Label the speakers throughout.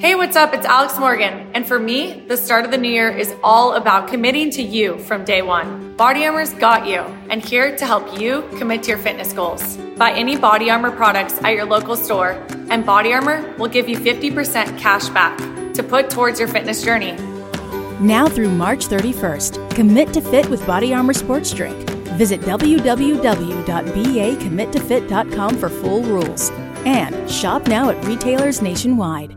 Speaker 1: Hey, what's up? It's Alex Morgan. And for me, the start of the new year is all about committing to you from day one. Body Armor's got you, and here to help you commit to your fitness goals. Buy any Body Armor products at your local store, and Body Armor will give you 50% cash back to put towards your fitness journey.
Speaker 2: Now through March 31st, commit to fit with Body Armor Sports Drink. Visit www.bacommittofit.com for full rules. And shop now at retailers nationwide.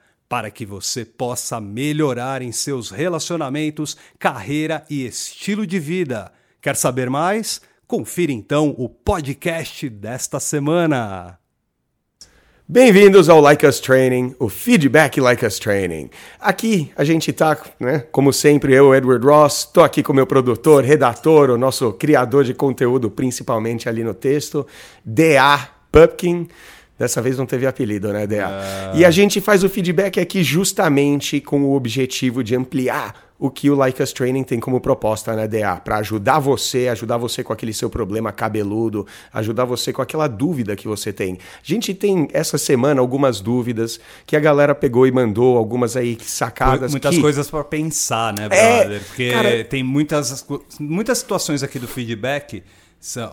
Speaker 3: para que você possa melhorar em seus relacionamentos, carreira e estilo de vida. Quer saber mais? Confira então o podcast desta semana.
Speaker 4: Bem-vindos ao Like Us Training, o Feedback Like Us Training. Aqui a gente tá, né, como sempre, eu, Edward Ross, tô aqui com meu produtor, redator, o nosso criador de conteúdo, principalmente ali no texto, D.A. Pupkin. Dessa vez não teve apelido, né, DA? Ah. E a gente faz o feedback aqui justamente com o objetivo de ampliar o que o Like Us Training tem como proposta, né, DA? Para ajudar você, ajudar você com aquele seu problema cabeludo, ajudar você com aquela dúvida que você tem. A gente tem essa semana algumas dúvidas que a galera pegou e mandou, algumas aí sacadas.
Speaker 3: Muitas
Speaker 4: que...
Speaker 3: coisas para pensar, né, brother? É, Porque cara... tem muitas, muitas situações aqui do feedback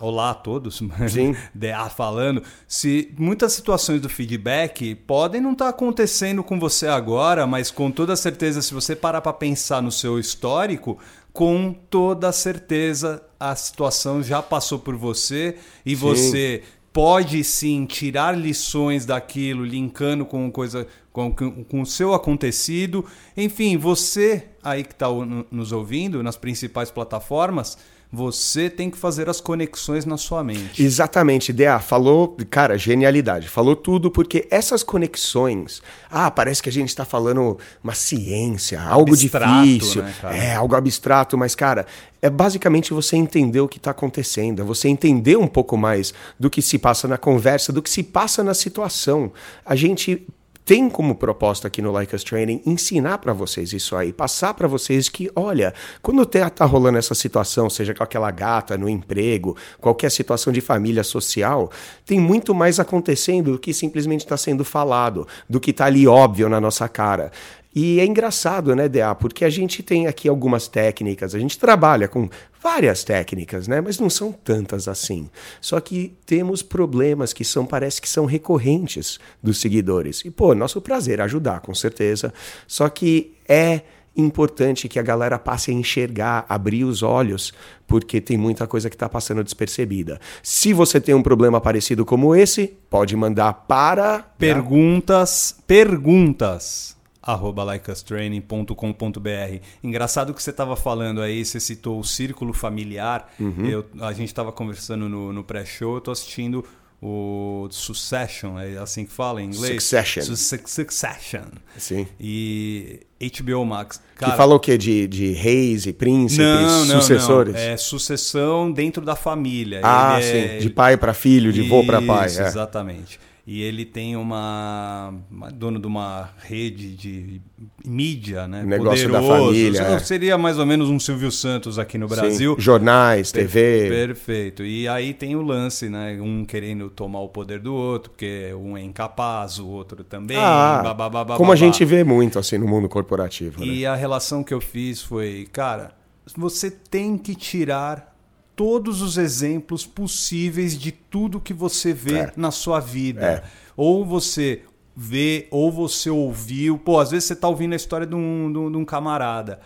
Speaker 3: Olá a todos,
Speaker 4: Sim.
Speaker 3: DA falando. Se muitas situações do feedback podem não estar tá acontecendo com você agora, mas com toda certeza, se você parar para pensar no seu histórico, com toda certeza a situação já passou por você e sim. você pode sim tirar lições daquilo, linkando com coisa com, com o seu acontecido. Enfim, você aí que está nos ouvindo nas principais plataformas você tem que fazer as conexões na sua mente.
Speaker 4: Exatamente, DA. Falou, cara, genialidade. Falou tudo porque essas conexões. Ah, parece que a gente está falando uma ciência, algo abstrato, difícil. Né, é, algo abstrato, mas, cara, é basicamente você entender o que está acontecendo, é você entender um pouco mais do que se passa na conversa, do que se passa na situação. A gente tem como proposta aqui no Like Us Training ensinar para vocês isso aí, passar para vocês que, olha, quando tá, tá rolando essa situação, seja com aquela gata no emprego, qualquer situação de família social, tem muito mais acontecendo do que simplesmente está sendo falado, do que está ali óbvio na nossa cara. E é engraçado, né, DA? Porque a gente tem aqui algumas técnicas, a gente trabalha com várias técnicas, né? Mas não são tantas assim. Só que temos problemas que são, parece que são recorrentes dos seguidores. E, pô, nosso prazer ajudar, com certeza. Só que é importante que a galera passe a enxergar, abrir os olhos, porque tem muita coisa que está passando despercebida. Se você tem um problema parecido como esse, pode mandar para
Speaker 3: perguntas, perguntas arroba likeustraining.com.br. Engraçado que você estava falando aí, você citou o círculo familiar. Uhum. Eu, a gente estava conversando no, no pré-show, eu estou assistindo o Succession, é assim que fala em inglês?
Speaker 4: Succession.
Speaker 3: Su Succession.
Speaker 4: Sim.
Speaker 3: E HBO Max.
Speaker 4: Cara, que fala o quê? De, de reis e príncipes,
Speaker 3: não, não,
Speaker 4: sucessores? Não.
Speaker 3: É sucessão dentro da família.
Speaker 4: Ah, Ele sim. É... De pai para filho, de vô para pai.
Speaker 3: É. Exatamente e ele tem uma, uma, dono de uma rede de mídia, né?
Speaker 4: Negócio Poderoso. da família.
Speaker 3: É. Seria mais ou menos um Silvio Santos aqui no Brasil.
Speaker 4: Sim. Jornais, TV.
Speaker 3: Perfeito. E aí tem o lance, né? Um querendo tomar o poder do outro, porque um é incapaz, o outro também.
Speaker 4: Ah, babá, como a gente vê muito assim no mundo corporativo.
Speaker 3: E
Speaker 4: né?
Speaker 3: a relação que eu fiz foi, cara, você tem que tirar todos os exemplos possíveis de tudo que você vê é. na sua vida. É. Ou você vê, ou você ouviu. Pô, às vezes você está ouvindo a história de um, de um, camarada.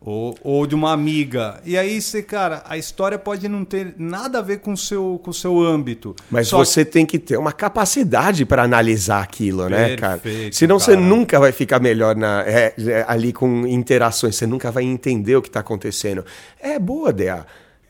Speaker 3: Ou, ou, de uma amiga. E aí você, cara, a história pode não ter nada a ver com o seu, com o seu âmbito.
Speaker 4: Mas Só você que... tem que ter uma capacidade para analisar aquilo, Perfeito, né, cara? Senão cara. você nunca vai ficar melhor na, é, é, ali com interações, você nunca vai entender o que está acontecendo. É boa, Dea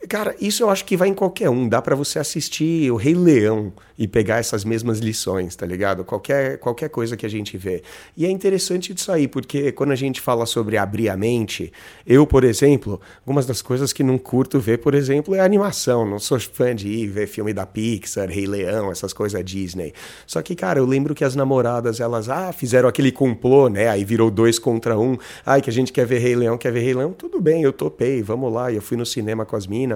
Speaker 4: Cara, isso eu acho que vai em qualquer um. Dá para você assistir o Rei Leão e pegar essas mesmas lições, tá ligado? Qualquer, qualquer coisa que a gente vê. E é interessante disso aí, porque quando a gente fala sobre abrir a mente, eu, por exemplo, algumas das coisas que não curto ver, por exemplo, é animação. Não sou fã de ir ver filme da Pixar, Rei Leão, essas coisas Disney. Só que, cara, eu lembro que as namoradas, elas, ah, fizeram aquele complô, né? Aí virou dois contra um. Ai, que a gente quer ver Rei Leão, quer ver Rei Leão. Tudo bem, eu topei, vamos lá. E eu fui no cinema com as minas.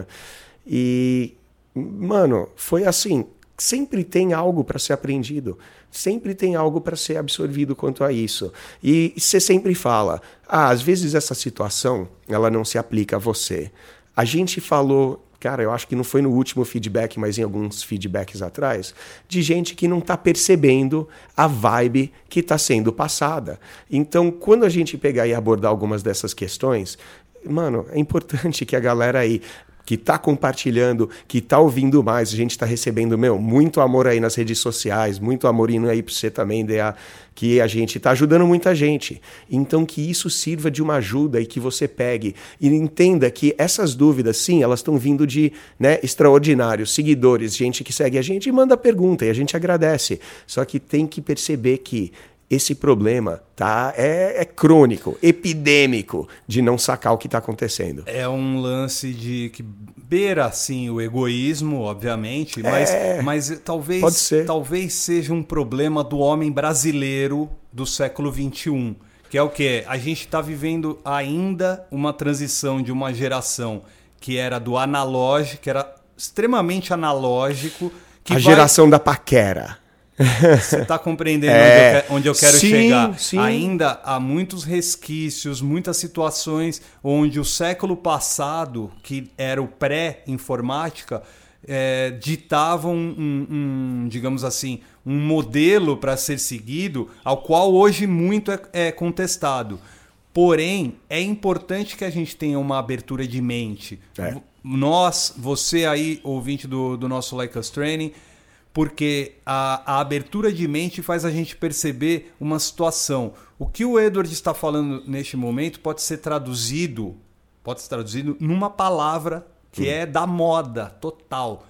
Speaker 4: E, mano, foi assim, sempre tem algo para ser aprendido, sempre tem algo para ser absorvido quanto a isso. E você sempre fala, ah, às vezes essa situação ela não se aplica a você. A gente falou, cara, eu acho que não foi no último feedback, mas em alguns feedbacks atrás, de gente que não está percebendo a vibe que está sendo passada. Então, quando a gente pegar e abordar algumas dessas questões, mano, é importante que a galera aí que está compartilhando, que está ouvindo mais. A gente está recebendo, meu, muito amor aí nas redes sociais, muito amor indo aí para você também, DA, que a gente está ajudando muita gente. Então, que isso sirva de uma ajuda e que você pegue e entenda que essas dúvidas, sim, elas estão vindo de né, extraordinários seguidores, gente que segue a gente e manda pergunta e a gente agradece. Só que tem que perceber que esse problema tá é, é, crônico, epidêmico de não sacar o que está acontecendo.
Speaker 3: É um lance de que beira assim o egoísmo, obviamente, mas, é, mas talvez talvez seja um problema do homem brasileiro do século 21, que é o que a gente está vivendo ainda uma transição de uma geração que era do analógico, que era extremamente analógico,
Speaker 4: a vai... geração da paquera.
Speaker 3: Você está compreendendo é, onde, eu, quero sim, chegar? Sim. Ainda há muitos resquícios, muitas situações onde o século passado, que era o pré-informática, é, ditavam um, um, digamos assim, um modelo para ser seguido, ao qual hoje muito é, é contestado. Porém, é importante que a gente tenha uma abertura de mente. É. Nós, você aí, ouvinte do, do nosso Like Us Training, porque a, a, abertura de mente faz a gente perceber uma situação. O que o Edward está falando neste momento pode ser traduzido, pode ser traduzido numa palavra que hum. é da moda total.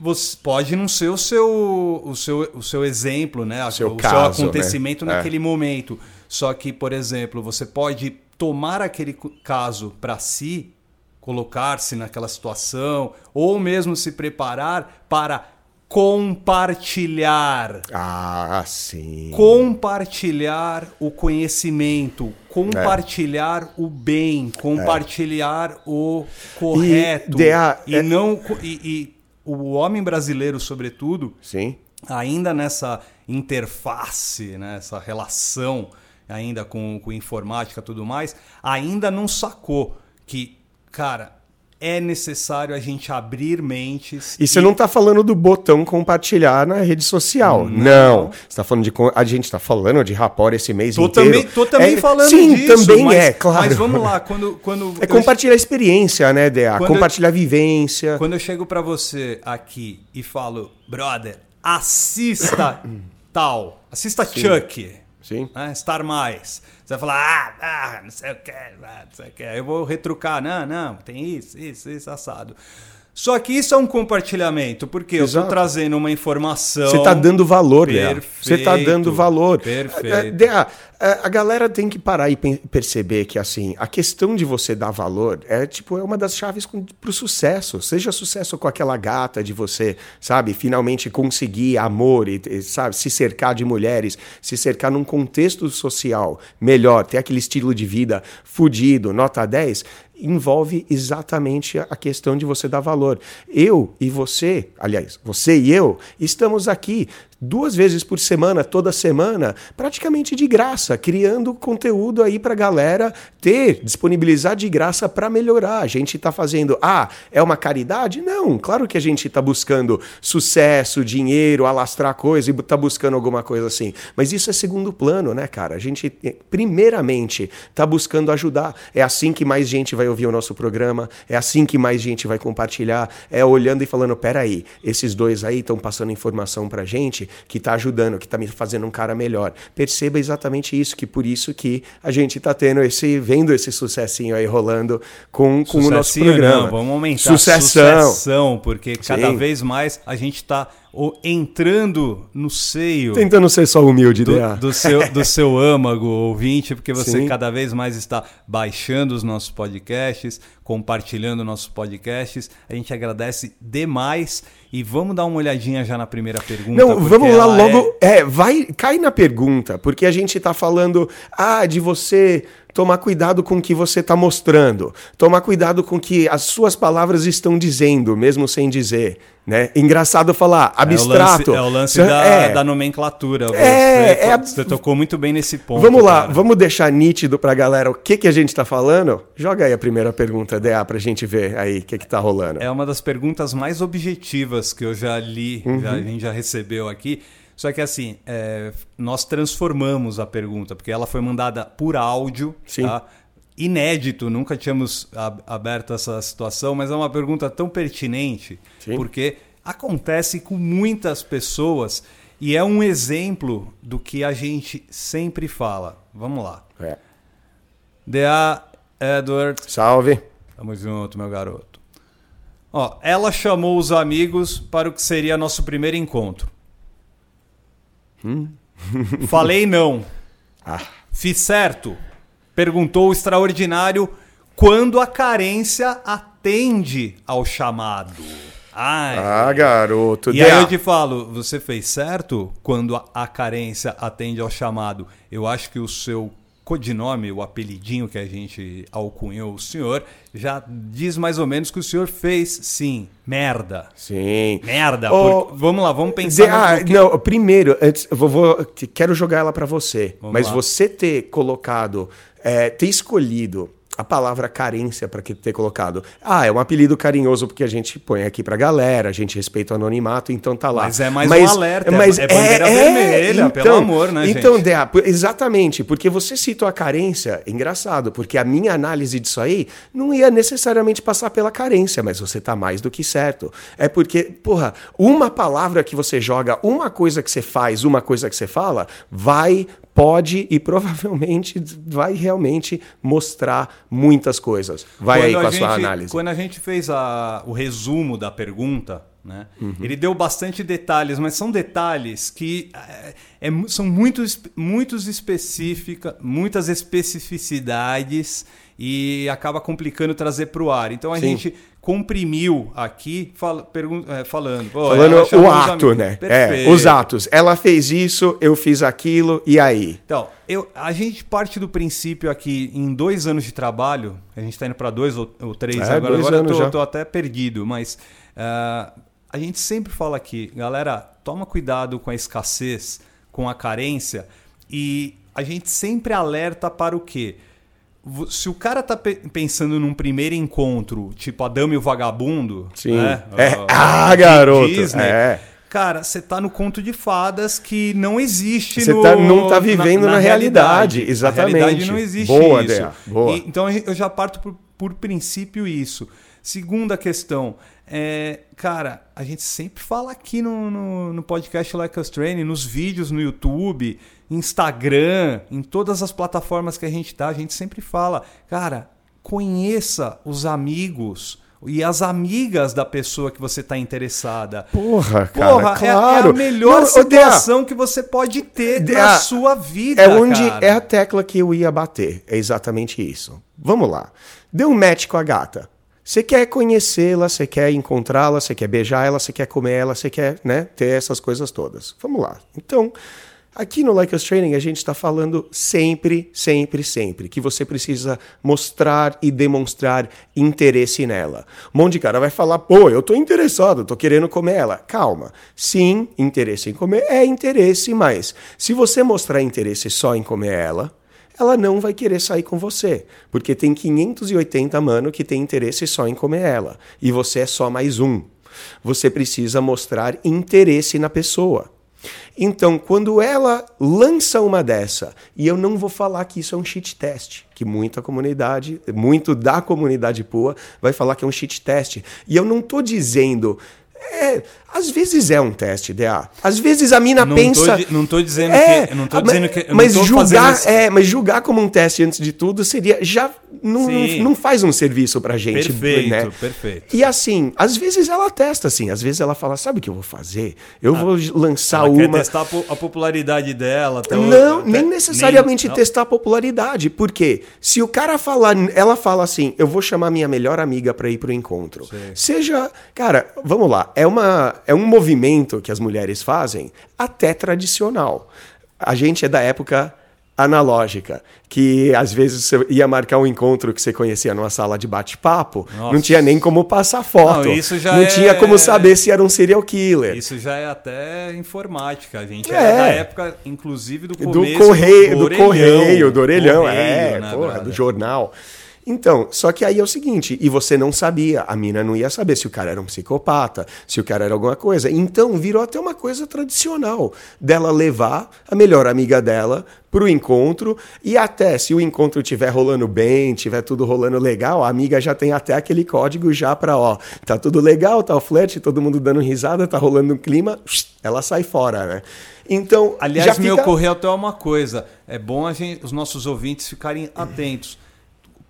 Speaker 3: Você pode não ser o seu, o seu, o seu exemplo, né? O seu, o caso, seu acontecimento né? naquele é. momento. Só que, por exemplo, você pode tomar aquele caso para si, colocar-se naquela situação, ou mesmo se preparar para compartilhar.
Speaker 4: Ah, sim.
Speaker 3: Compartilhar o conhecimento, compartilhar é. o bem, compartilhar é. o correto. E, e é... não e, e, o homem brasileiro, sobretudo,
Speaker 4: sim.
Speaker 3: ainda nessa interface, nessa né, relação ainda com, com informática e tudo mais, ainda não sacou que, cara, é necessário a gente abrir mentes.
Speaker 4: E, e... você não está falando do botão compartilhar na rede social. Não. não. Você está falando de. A gente está falando de rapor esse mês tô inteiro.
Speaker 3: Também, tô também
Speaker 4: é,
Speaker 3: falando
Speaker 4: sim,
Speaker 3: disso.
Speaker 4: Sim, também mas, é, claro.
Speaker 3: Mas vamos lá, quando. quando
Speaker 4: é compartilhar a experiência, né, Dea? Compartilhar a vivência.
Speaker 3: Quando eu chego para você aqui e falo, brother, assista tal, assista sim. Chuck.
Speaker 4: Sim.
Speaker 3: Né, Star Mais. Você vai falar, ah, ah, não sei o que, ah, não sei o que. Eu vou retrucar, não, não, tem isso, isso, isso, assado. Só que isso é um compartilhamento, porque Exato. eu estou trazendo uma informação.
Speaker 4: Você está dando valor, Perfeito. Você está dando valor.
Speaker 3: Perfeito.
Speaker 4: Dea, a galera tem que parar e perceber que assim a questão de você dar valor é tipo é uma das chaves para o sucesso. Seja sucesso com aquela gata de você, sabe, finalmente conseguir amor e, sabe, se cercar de mulheres, se cercar num contexto social melhor, ter aquele estilo de vida fudido, nota 10 envolve exatamente a questão de você dar valor. Eu e você, aliás, você e eu, estamos aqui duas vezes por semana, toda semana, praticamente de graça, criando conteúdo aí para galera ter, disponibilizar de graça para melhorar. A gente está fazendo, ah, é uma caridade? Não, claro que a gente está buscando sucesso, dinheiro, alastrar coisa e está buscando alguma coisa assim. Mas isso é segundo plano, né, cara? A gente, primeiramente, está buscando ajudar. É assim que mais gente vai ouvir o nosso programa, é assim que mais gente vai compartilhar, é olhando e falando, peraí, esses dois aí estão passando informação pra gente, que está ajudando, que está me fazendo um cara melhor. Perceba exatamente isso, que por isso que a gente está tendo esse, vendo esse sucessinho aí rolando com, com o nosso programa. Não,
Speaker 3: vamos aumentar sucessão, sucessão porque cada Sim. vez mais a gente está entrando no seio.
Speaker 4: Tentando ser só humilde,
Speaker 3: do, né? do, seu, do seu âmago ouvinte, porque você Sim. cada vez mais está baixando os nossos podcasts, compartilhando nossos podcasts. A gente agradece demais. E vamos dar uma olhadinha já na primeira pergunta.
Speaker 4: Não, vamos lá logo. É... é... vai, cai na pergunta, porque a gente está falando ah, de você tomar cuidado com o que você está mostrando, tomar cuidado com o que as suas palavras estão dizendo, mesmo sem dizer. Né? Engraçado falar, abstrato.
Speaker 3: É o lance, é o lance da, é. da, nomenclatura. Você, é, é, você tocou muito bem nesse ponto.
Speaker 4: Vamos lá, cara. vamos deixar nítido para a galera o que, que a gente está falando? Joga aí a primeira pergunta, DA, para a gente ver aí o que está rolando.
Speaker 3: É uma das perguntas mais objetivas que eu já li, uhum. já, a gente já recebeu aqui. Só que assim, é, nós transformamos a pergunta, porque ela foi mandada por áudio, Sim. Tá? inédito, nunca tínhamos aberto essa situação, mas é uma pergunta tão pertinente, Sim. porque acontece com muitas pessoas e é um exemplo do que a gente sempre fala. Vamos lá. É. D.A. Edward.
Speaker 4: Salve.
Speaker 3: Tamo junto, meu garoto. Ó, ela chamou os amigos para o que seria nosso primeiro encontro. Hum? Falei não. Ah. Fiz certo? Perguntou o extraordinário quando a carência atende ao chamado.
Speaker 4: Ai, ah, garoto.
Speaker 3: E aí eu te falo, você fez certo quando a, a carência atende ao chamado. Eu acho que o seu codinome, o apelidinho que a gente alcunhou o senhor, já diz mais ou menos que o senhor fez, sim, merda.
Speaker 4: Sim.
Speaker 3: Merda. Oh, por... Vamos lá, vamos pensar. De,
Speaker 4: ah, que... Não, primeiro, antes, vou, vou, quero jogar ela para você, vamos mas lá. você ter colocado, é, ter escolhido a palavra carência para que ter colocado. Ah, é um apelido carinhoso porque a gente põe aqui pra galera, a gente respeita o anonimato, então tá lá.
Speaker 3: Mas é mais mas, um alerta, mas é, é bandeira é, vermelha, então, pelo amor, né,
Speaker 4: Então, gente? Dea, exatamente, porque você citou a carência, é engraçado, porque a minha análise disso aí não ia necessariamente passar pela carência, mas você tá mais do que certo. É porque, porra, uma palavra que você joga, uma coisa que você faz, uma coisa que você fala, vai pode e provavelmente vai realmente mostrar muitas coisas. Vai quando aí com a, a gente, sua análise.
Speaker 3: Quando a gente fez a, o resumo da pergunta, né, uhum. ele deu bastante detalhes, mas são detalhes que é, é, são muitos, muitos específicas, muitas especificidades e acaba complicando trazer para o ar. Então a Sim. gente comprimiu aqui é, falando.
Speaker 4: falando o ato, né? É, os atos. Ela fez isso, eu fiz aquilo, e aí?
Speaker 3: Então, eu, a gente parte do princípio aqui, em dois anos de trabalho, a gente está indo para dois ou, ou três é, agora, agora eu tô, até perdido, mas uh, a gente sempre fala aqui, galera, toma cuidado com a escassez, com a carência, e a gente sempre alerta para o quê? se o cara tá pensando num primeiro encontro, tipo a Dama e o Vagabundo,
Speaker 4: Sim. Né? É. Uh, ah, garoto. Disney, é.
Speaker 3: Cara, você tá no conto de fadas que não existe
Speaker 4: Você
Speaker 3: no,
Speaker 4: tá, não tá vivendo na, na, na realidade. realidade. Exatamente. Na
Speaker 3: realidade não existe
Speaker 4: Boa,
Speaker 3: isso.
Speaker 4: Boa.
Speaker 3: E, então eu já parto por, por princípio isso. Segunda questão, é, cara, a gente sempre fala aqui no, no, no podcast Like Us Training, nos vídeos no YouTube, Instagram, em todas as plataformas que a gente tá, a gente sempre fala, cara, conheça os amigos e as amigas da pessoa que você está interessada.
Speaker 4: Porra, cara, Porra, claro.
Speaker 3: É, é a melhor Não, situação que você pode ter na sua vida,
Speaker 4: É onde
Speaker 3: cara.
Speaker 4: é a tecla que eu ia bater. É exatamente isso. Vamos lá. Deu um match com a gata. Você quer conhecê-la, você quer encontrá-la, você quer beijar ela, você quer comer ela, você quer né, ter essas coisas todas. Vamos lá. Então, Aqui no Like Us Training a gente está falando sempre, sempre, sempre que você precisa mostrar e demonstrar interesse nela. Um monte de cara vai falar, pô, eu tô interessado, tô querendo comer ela. Calma. Sim, interesse em comer é interesse, mas se você mostrar interesse só em comer ela, ela não vai querer sair com você, porque tem 580 mano que tem interesse só em comer ela e você é só mais um. Você precisa mostrar interesse na pessoa. Então, quando ela lança uma dessa, e eu não vou falar que isso é um cheat test, que muita comunidade, muito da comunidade pua vai falar que é um cheat test. E eu não estou dizendo É, às vezes é um teste, DA. Às vezes a mina
Speaker 3: não
Speaker 4: pensa.
Speaker 3: Tô, não tô dizendo
Speaker 4: é,
Speaker 3: que. Não tô dizendo que.
Speaker 4: Mas julgar, é, mas julgar como um teste antes de tudo seria. Já não, não faz um serviço pra gente.
Speaker 3: Perfeito,
Speaker 4: né?
Speaker 3: perfeito.
Speaker 4: E assim, às vezes ela testa assim, às vezes ela fala: sabe o que eu vou fazer? Eu ah, vou lançar
Speaker 3: ela
Speaker 4: uma.
Speaker 3: Quer testar a popularidade dela. Até
Speaker 4: não, nem necessariamente nem... testar a popularidade. Porque se o cara falar, ela fala assim: eu vou chamar minha melhor amiga pra ir pro encontro. Sim. Seja. Cara, vamos lá, é uma é um movimento que as mulheres fazem até tradicional. A gente é da época analógica, que às vezes você ia marcar um encontro que você conhecia numa sala de bate-papo, não tinha nem como passar foto, não, isso já não é... tinha como saber se era um serial killer.
Speaker 3: Isso já é até informática, a gente é, é da época, inclusive, do começo
Speaker 4: do correio, do, do, orelhão, correio, do orelhão, correio, é, né, porra, do jornal. Então, só que aí é o seguinte, e você não sabia, a mina não ia saber se o cara era um psicopata, se o cara era alguma coisa. Então virou até uma coisa tradicional dela levar a melhor amiga dela pro encontro e até se o encontro estiver rolando bem, tiver tudo rolando legal, a amiga já tem até aquele código já para ó, tá tudo legal, tá o flat, todo mundo dando risada, tá rolando um clima, ela sai fora, né? Então,
Speaker 3: aliás, me fica... ocorreu até uma coisa, é bom a gente, os nossos ouvintes ficarem atentos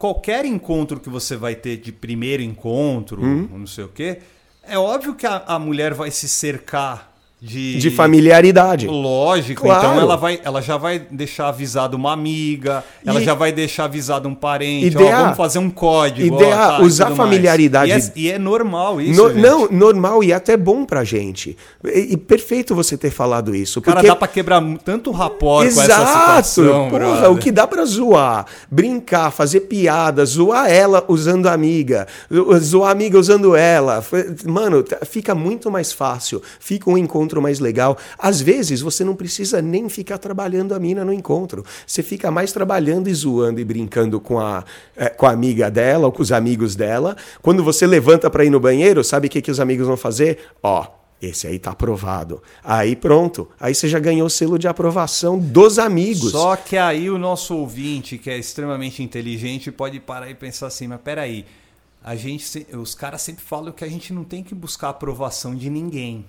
Speaker 3: qualquer encontro que você vai ter de primeiro encontro, hum. não sei o quê, é óbvio que a, a mulher vai se cercar de,
Speaker 4: de familiaridade.
Speaker 3: Lógico, então claro. então ela, vai, ela já vai deixar avisado uma amiga, ela já vai deixar avisado um parente, ideia, ó, vamos fazer um código.
Speaker 4: Ideia, ó, tá, usar familiaridade.
Speaker 3: E é, e é, normal isso. No,
Speaker 4: não, normal e até bom pra gente. E, e, perfeito você ter falado isso.
Speaker 3: Cara, dá pra quebrar tanto rapor Exato, com essa situação.
Speaker 4: Porra, o que dá pra zoar, brincar, fazer piada, zoar ela usando a amiga, zoar a amiga usando ela. Mano, fica muito mais fácil. Fica um encontro encontro mais legal. Às vezes você não precisa nem ficar trabalhando a mina no encontro. Você fica mais trabalhando e zoando e brincando com a, é, com a amiga dela ou com os amigos dela. Quando você levanta para ir no banheiro, sabe o que, que os amigos vão fazer? Ó, esse aí tá aprovado. Aí pronto. Aí você já ganhou o selo de aprovação dos amigos.
Speaker 3: Só que aí o nosso ouvinte, que é extremamente inteligente, pode parar e pensar assim, mas peraí, a gente, os caras sempre falam que a gente não tem que buscar aprovação de ninguém.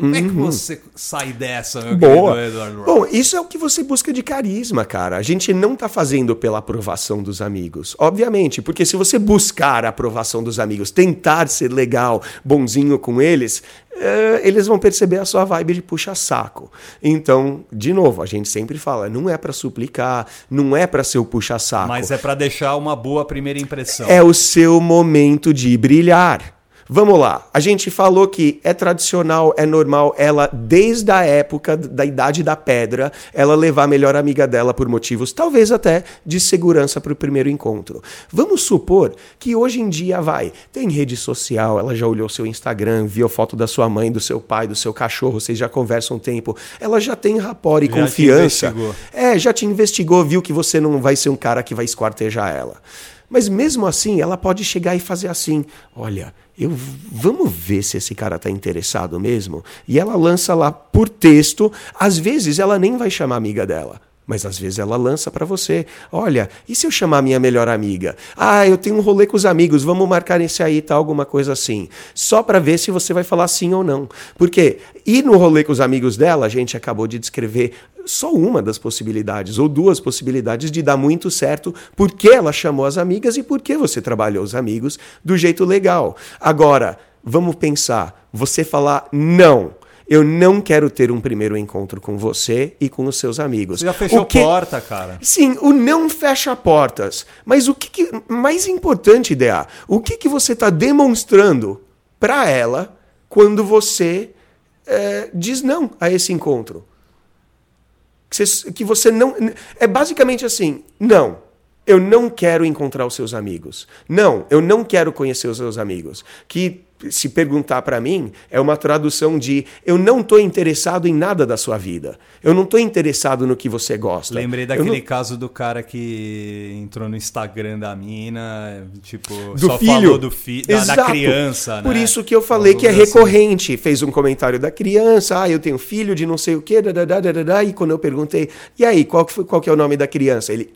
Speaker 3: Como é que uhum. você sai dessa, meu
Speaker 4: Boa. querido Edward Bom, isso é o que você busca de carisma, cara. A gente não tá fazendo pela aprovação dos amigos. Obviamente, porque se você buscar a aprovação dos amigos, tentar ser legal, bonzinho com eles, é, eles vão perceber a sua vibe de puxa-saco. Então, de novo, a gente sempre fala, não é para suplicar, não é para ser o puxa-saco.
Speaker 3: Mas é para deixar uma boa primeira impressão.
Speaker 4: É o seu momento de brilhar. Vamos lá. A gente falou que é tradicional, é normal ela, desde a época da idade da pedra, ela levar a melhor amiga dela por motivos, talvez até de segurança para o primeiro encontro. Vamos supor que hoje em dia vai, tem rede social, ela já olhou seu Instagram, viu foto da sua mãe, do seu pai, do seu cachorro, vocês já conversam um tempo, ela já tem rapport e já confiança. é, já te investigou, viu que você não vai ser um cara que vai esquartejar ela. Mas mesmo assim, ela pode chegar e fazer assim: olha, eu vamos ver se esse cara está interessado mesmo. E ela lança lá por texto. Às vezes ela nem vai chamar a amiga dela. Mas às vezes ela lança para você: olha, e se eu chamar minha melhor amiga? Ah, eu tenho um rolê com os amigos, vamos marcar esse aí, tá? Alguma coisa assim. Só para ver se você vai falar sim ou não. Porque ir no rolê com os amigos dela, a gente acabou de descrever só uma das possibilidades, ou duas possibilidades de dar muito certo, porque ela chamou as amigas e porque você trabalhou os amigos do jeito legal. Agora, vamos pensar, você falar não. Eu não quero ter um primeiro encontro com você e com os seus amigos. Você
Speaker 3: já fechou que... porta, cara.
Speaker 4: Sim, o não fecha portas. Mas o que, que... mais importante, DA, o que, que você está demonstrando para ela quando você é, diz não a esse encontro? Que você, que você não. É basicamente assim: não, eu não quero encontrar os seus amigos. Não, eu não quero conhecer os seus amigos. Que se perguntar para mim, é uma tradução de eu não estou interessado em nada da sua vida. Eu não estou interessado no que você gosta.
Speaker 3: Lembrei daquele não... caso do cara que entrou no Instagram da mina, tipo,
Speaker 4: do só filho. falou
Speaker 3: do fi da, da, criança.
Speaker 4: Por né? isso que eu falei que é assim. recorrente. Fez um comentário da criança, ah, eu tenho filho de não sei o quê, e quando eu perguntei, e aí, qual que, foi, qual que é o nome da criança? Ele.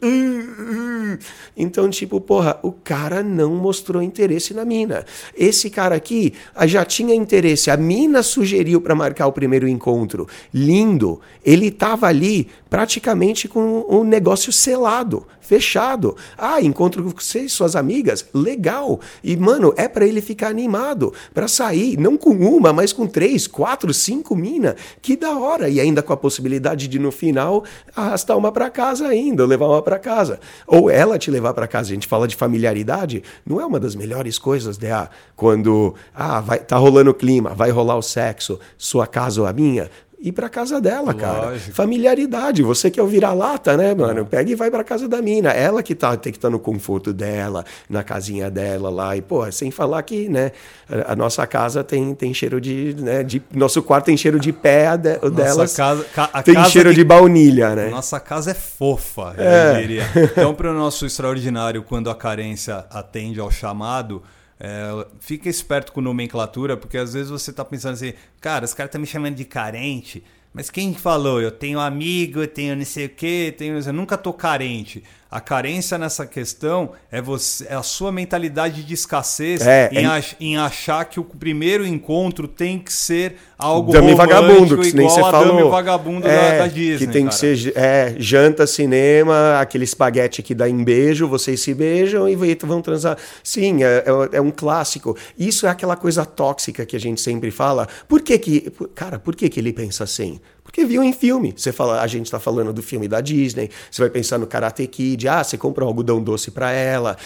Speaker 4: Então, tipo, porra, o cara não mostrou interesse na mina. Esse cara aqui ah, já tinha interesse. A mina sugeriu para marcar o primeiro encontro. Lindo. Ele tava ali praticamente com um negócio selado, fechado. Ah, encontro você e suas amigas, legal. E mano, é para ele ficar animado, para sair, não com uma, mas com três, quatro, cinco mina. Que da hora. E ainda com a possibilidade de no final arrastar uma para casa ainda, levar uma para casa, ou ela te levar para casa. A gente fala de familiaridade, não é uma das melhores coisas de ah, quando ah, vai tá rolando o clima, vai rolar o sexo, sua casa ou a minha ir para casa dela, cara. Lógico. Familiaridade, você que é o vira-lata, né, mano? Pega e vai para casa da mina. Ela que tá, tem que estar tá no conforto dela, na casinha dela lá. E, pô, sem falar que, né, a nossa casa tem, tem cheiro de, né, de. Nosso quarto tem cheiro de pé, a de, delas.
Speaker 3: Casa,
Speaker 4: a tem
Speaker 3: casa
Speaker 4: cheiro que, de baunilha, né?
Speaker 3: Nossa casa é fofa, é. eu diria. Então, para o nosso extraordinário, quando a carência atende ao chamado. É, fica esperto com nomenclatura, porque às vezes você está pensando assim, cara, os caras estão me chamando de carente, mas quem falou? Eu tenho amigo, eu tenho não sei o quê, tenho... eu nunca tô carente. A carência nessa questão é, você, é a sua mentalidade de escassez
Speaker 4: é,
Speaker 3: em, é... Ach, em, achar que o primeiro encontro tem que ser algo
Speaker 4: Dame vagabundo, que nem você falou.
Speaker 3: Vagabundo é, da, da, Disney.
Speaker 4: Que tem
Speaker 3: cara.
Speaker 4: que ser é, janta, cinema, aquele espaguete que dá em beijo, vocês se beijam e vão transar. Sim, é, é, é, um clássico. Isso é aquela coisa tóxica que a gente sempre fala. Por que que... Cara, por que que ele pensa assim? Porque viu em filme. Você fala, a gente está falando do filme da Disney, você vai pensar no Karate Kid, ah, você compra um algodão doce para ela,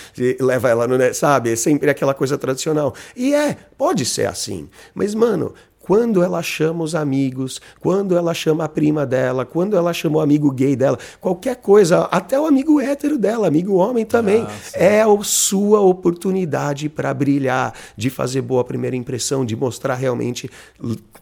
Speaker 4: leva ela no, sabe? É sempre aquela coisa tradicional. E é, pode ser assim. Mas, mano, quando ela chama os amigos, quando ela chama a prima dela, quando ela chama o amigo gay dela, qualquer coisa, até o amigo hétero dela, amigo homem também, ah, é a sua oportunidade para brilhar, de fazer boa primeira impressão, de mostrar realmente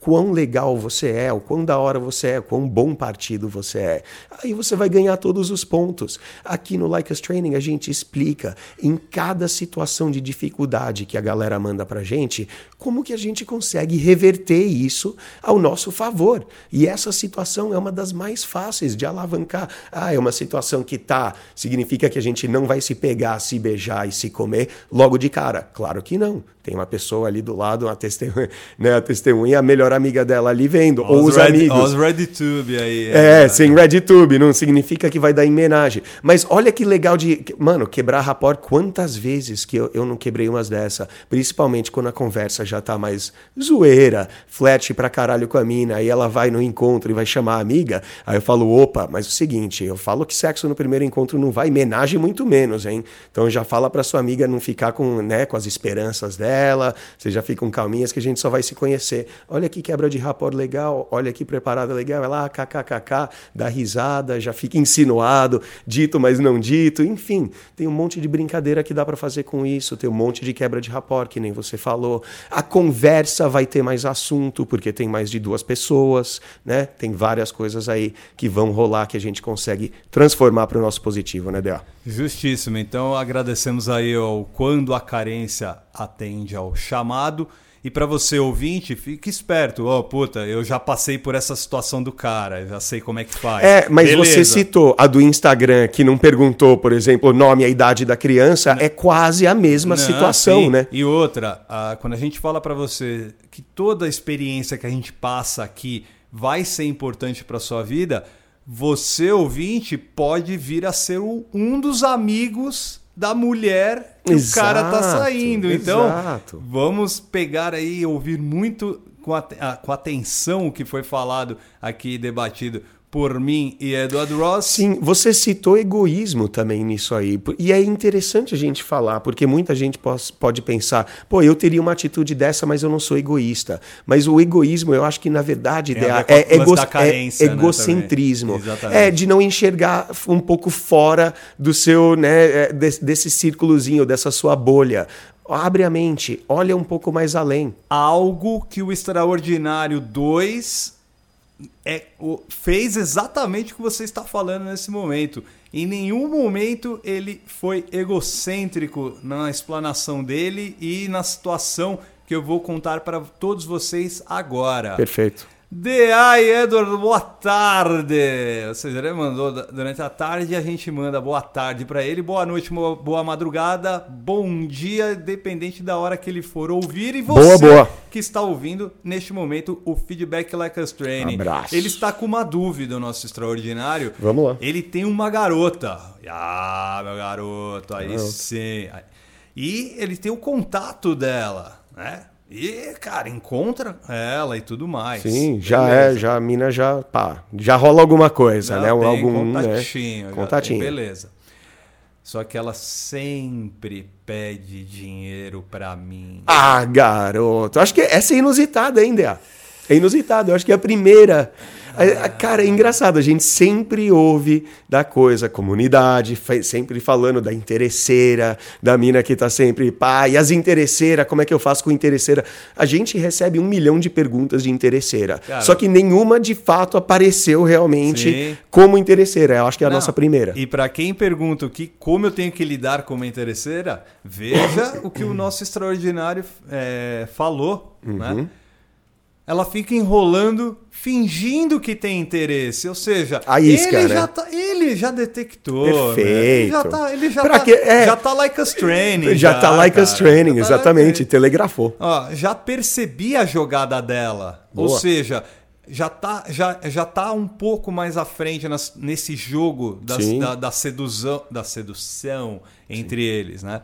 Speaker 4: quão legal você é, o quão da hora você é, quão bom partido você é. Aí você vai ganhar todos os pontos. Aqui no Like Us Training a gente explica em cada situação de dificuldade que a galera manda pra gente, como que a gente consegue reverter isso ao nosso favor. E essa situação é uma das mais fáceis de alavancar. Ah, é uma situação que tá, significa que a gente não vai se pegar, se beijar e se comer logo de cara. Claro que não. Tem uma pessoa ali do lado, uma testemunha, né, a testemunha, a melhor amiga dela ali vendo, ou os, os red, amigos.
Speaker 3: Os RedTube aí.
Speaker 4: É, é sem RedTube, não significa que vai dar homenagem. Mas olha que legal de, mano, quebrar rapport, quantas vezes que eu, eu não quebrei umas dessa, principalmente quando a conversa já tá mais zoeira, flat pra caralho com a mina, aí ela vai no encontro e vai chamar a amiga, aí eu falo, opa, mas o seguinte, eu falo que sexo no primeiro encontro não vai, homenagem muito menos, hein? Então já fala pra sua amiga não ficar com, né, com as esperanças dela, ela, vocês já ficam calminhas que a gente só vai se conhecer. Olha que quebra de rapport legal, olha que preparada legal, ela lá, kkkk, dá risada, já fica insinuado, dito, mas não dito, enfim, tem um monte de brincadeira que dá para fazer com isso, tem um monte de quebra de rapport, que nem você falou. A conversa vai ter mais assunto, porque tem mais de duas pessoas, né? Tem várias coisas aí que vão rolar que a gente consegue transformar para o nosso positivo, né, Dea?
Speaker 3: Justíssimo. Então agradecemos aí ao Quando a Carência Atende ao Chamado. E para você ouvinte, fique esperto. Ó, oh, puta, eu já passei por essa situação do cara, já sei como é que faz.
Speaker 4: É, mas Beleza. você citou a do Instagram que não perguntou, por exemplo, o nome e a idade da criança, não. é quase a mesma não, situação, sim. né?
Speaker 3: E outra, quando a gente fala para você que toda a experiência que a gente passa aqui vai ser importante para sua vida, você, ouvinte, pode vir a ser um dos amigos da mulher que exato, o cara tá saindo. Então, exato. vamos pegar aí e ouvir muito com, a, com atenção o que foi falado aqui debatido por mim e Edward Ross.
Speaker 4: Sim, você citou egoísmo também nisso aí. E é interessante a gente falar, porque muita gente pode pensar, pô, eu teria uma atitude dessa, mas eu não sou egoísta. Mas o egoísmo, eu acho que na verdade é, é, ego carência, é egocentrismo. Né, é de não enxergar um pouco fora do seu, né, é, desse círculozinho, dessa sua bolha. Abre a mente, olha um pouco mais além.
Speaker 3: Algo que o Extraordinário 2 é, fez exatamente o que você está falando nesse momento. Em nenhum momento ele foi egocêntrico na explanação dele e na situação que eu vou contar para todos vocês agora.
Speaker 4: Perfeito.
Speaker 3: DI Edward, boa tarde. Ou seja, ele mandou durante a tarde e a gente manda boa tarde para ele, boa noite, boa madrugada, bom dia, dependente da hora que ele for ouvir. E você
Speaker 4: boa, boa.
Speaker 3: que está ouvindo neste momento o Feedback Like Us Training.
Speaker 4: Abraço.
Speaker 3: Ele está com uma dúvida, o nosso extraordinário.
Speaker 4: Vamos lá.
Speaker 3: Ele tem uma garota. Ah, meu garoto, aí sim. E ele tem o contato dela, né? E, cara, encontra ela e tudo mais.
Speaker 4: Sim, já beleza. é, já a mina já, pá, já rola alguma coisa, né?
Speaker 3: tem
Speaker 4: algum
Speaker 3: contatinho,
Speaker 4: né? contatinho.
Speaker 3: Beleza. Só que ela sempre pede dinheiro pra mim.
Speaker 4: Ah, garoto. Acho que essa é inusitada ainda. É inusitado. Eu acho que é a primeira Cara, é engraçado, a gente sempre ouve da coisa, comunidade, sempre falando da interesseira, da mina que tá sempre, pá, e as interesseiras, como é que eu faço com interesseira? A gente recebe um milhão de perguntas de interesseira. Cara, só que nenhuma de fato apareceu realmente sim. como interesseira. Eu acho que é a Não, nossa primeira.
Speaker 3: E para quem pergunta o que, como eu tenho que lidar com uma interesseira, veja o que o nosso extraordinário é, falou, né? uhum. né? Ela fica enrolando, fingindo que tem interesse. Ou seja,
Speaker 4: isca,
Speaker 3: ele,
Speaker 4: né?
Speaker 3: já tá, ele já detectou.
Speaker 4: Perfeito. Né? Ele
Speaker 3: já tá, ele já tá, é, já tá like us training.
Speaker 4: Já, já tá like us training, tá exatamente. Telegrafou.
Speaker 3: Ó, já percebi a jogada dela. Boa. Ou seja, já tá, já, já tá um pouco mais à frente nas, nesse jogo das, da, da, sedução, da sedução entre Sim. eles, né?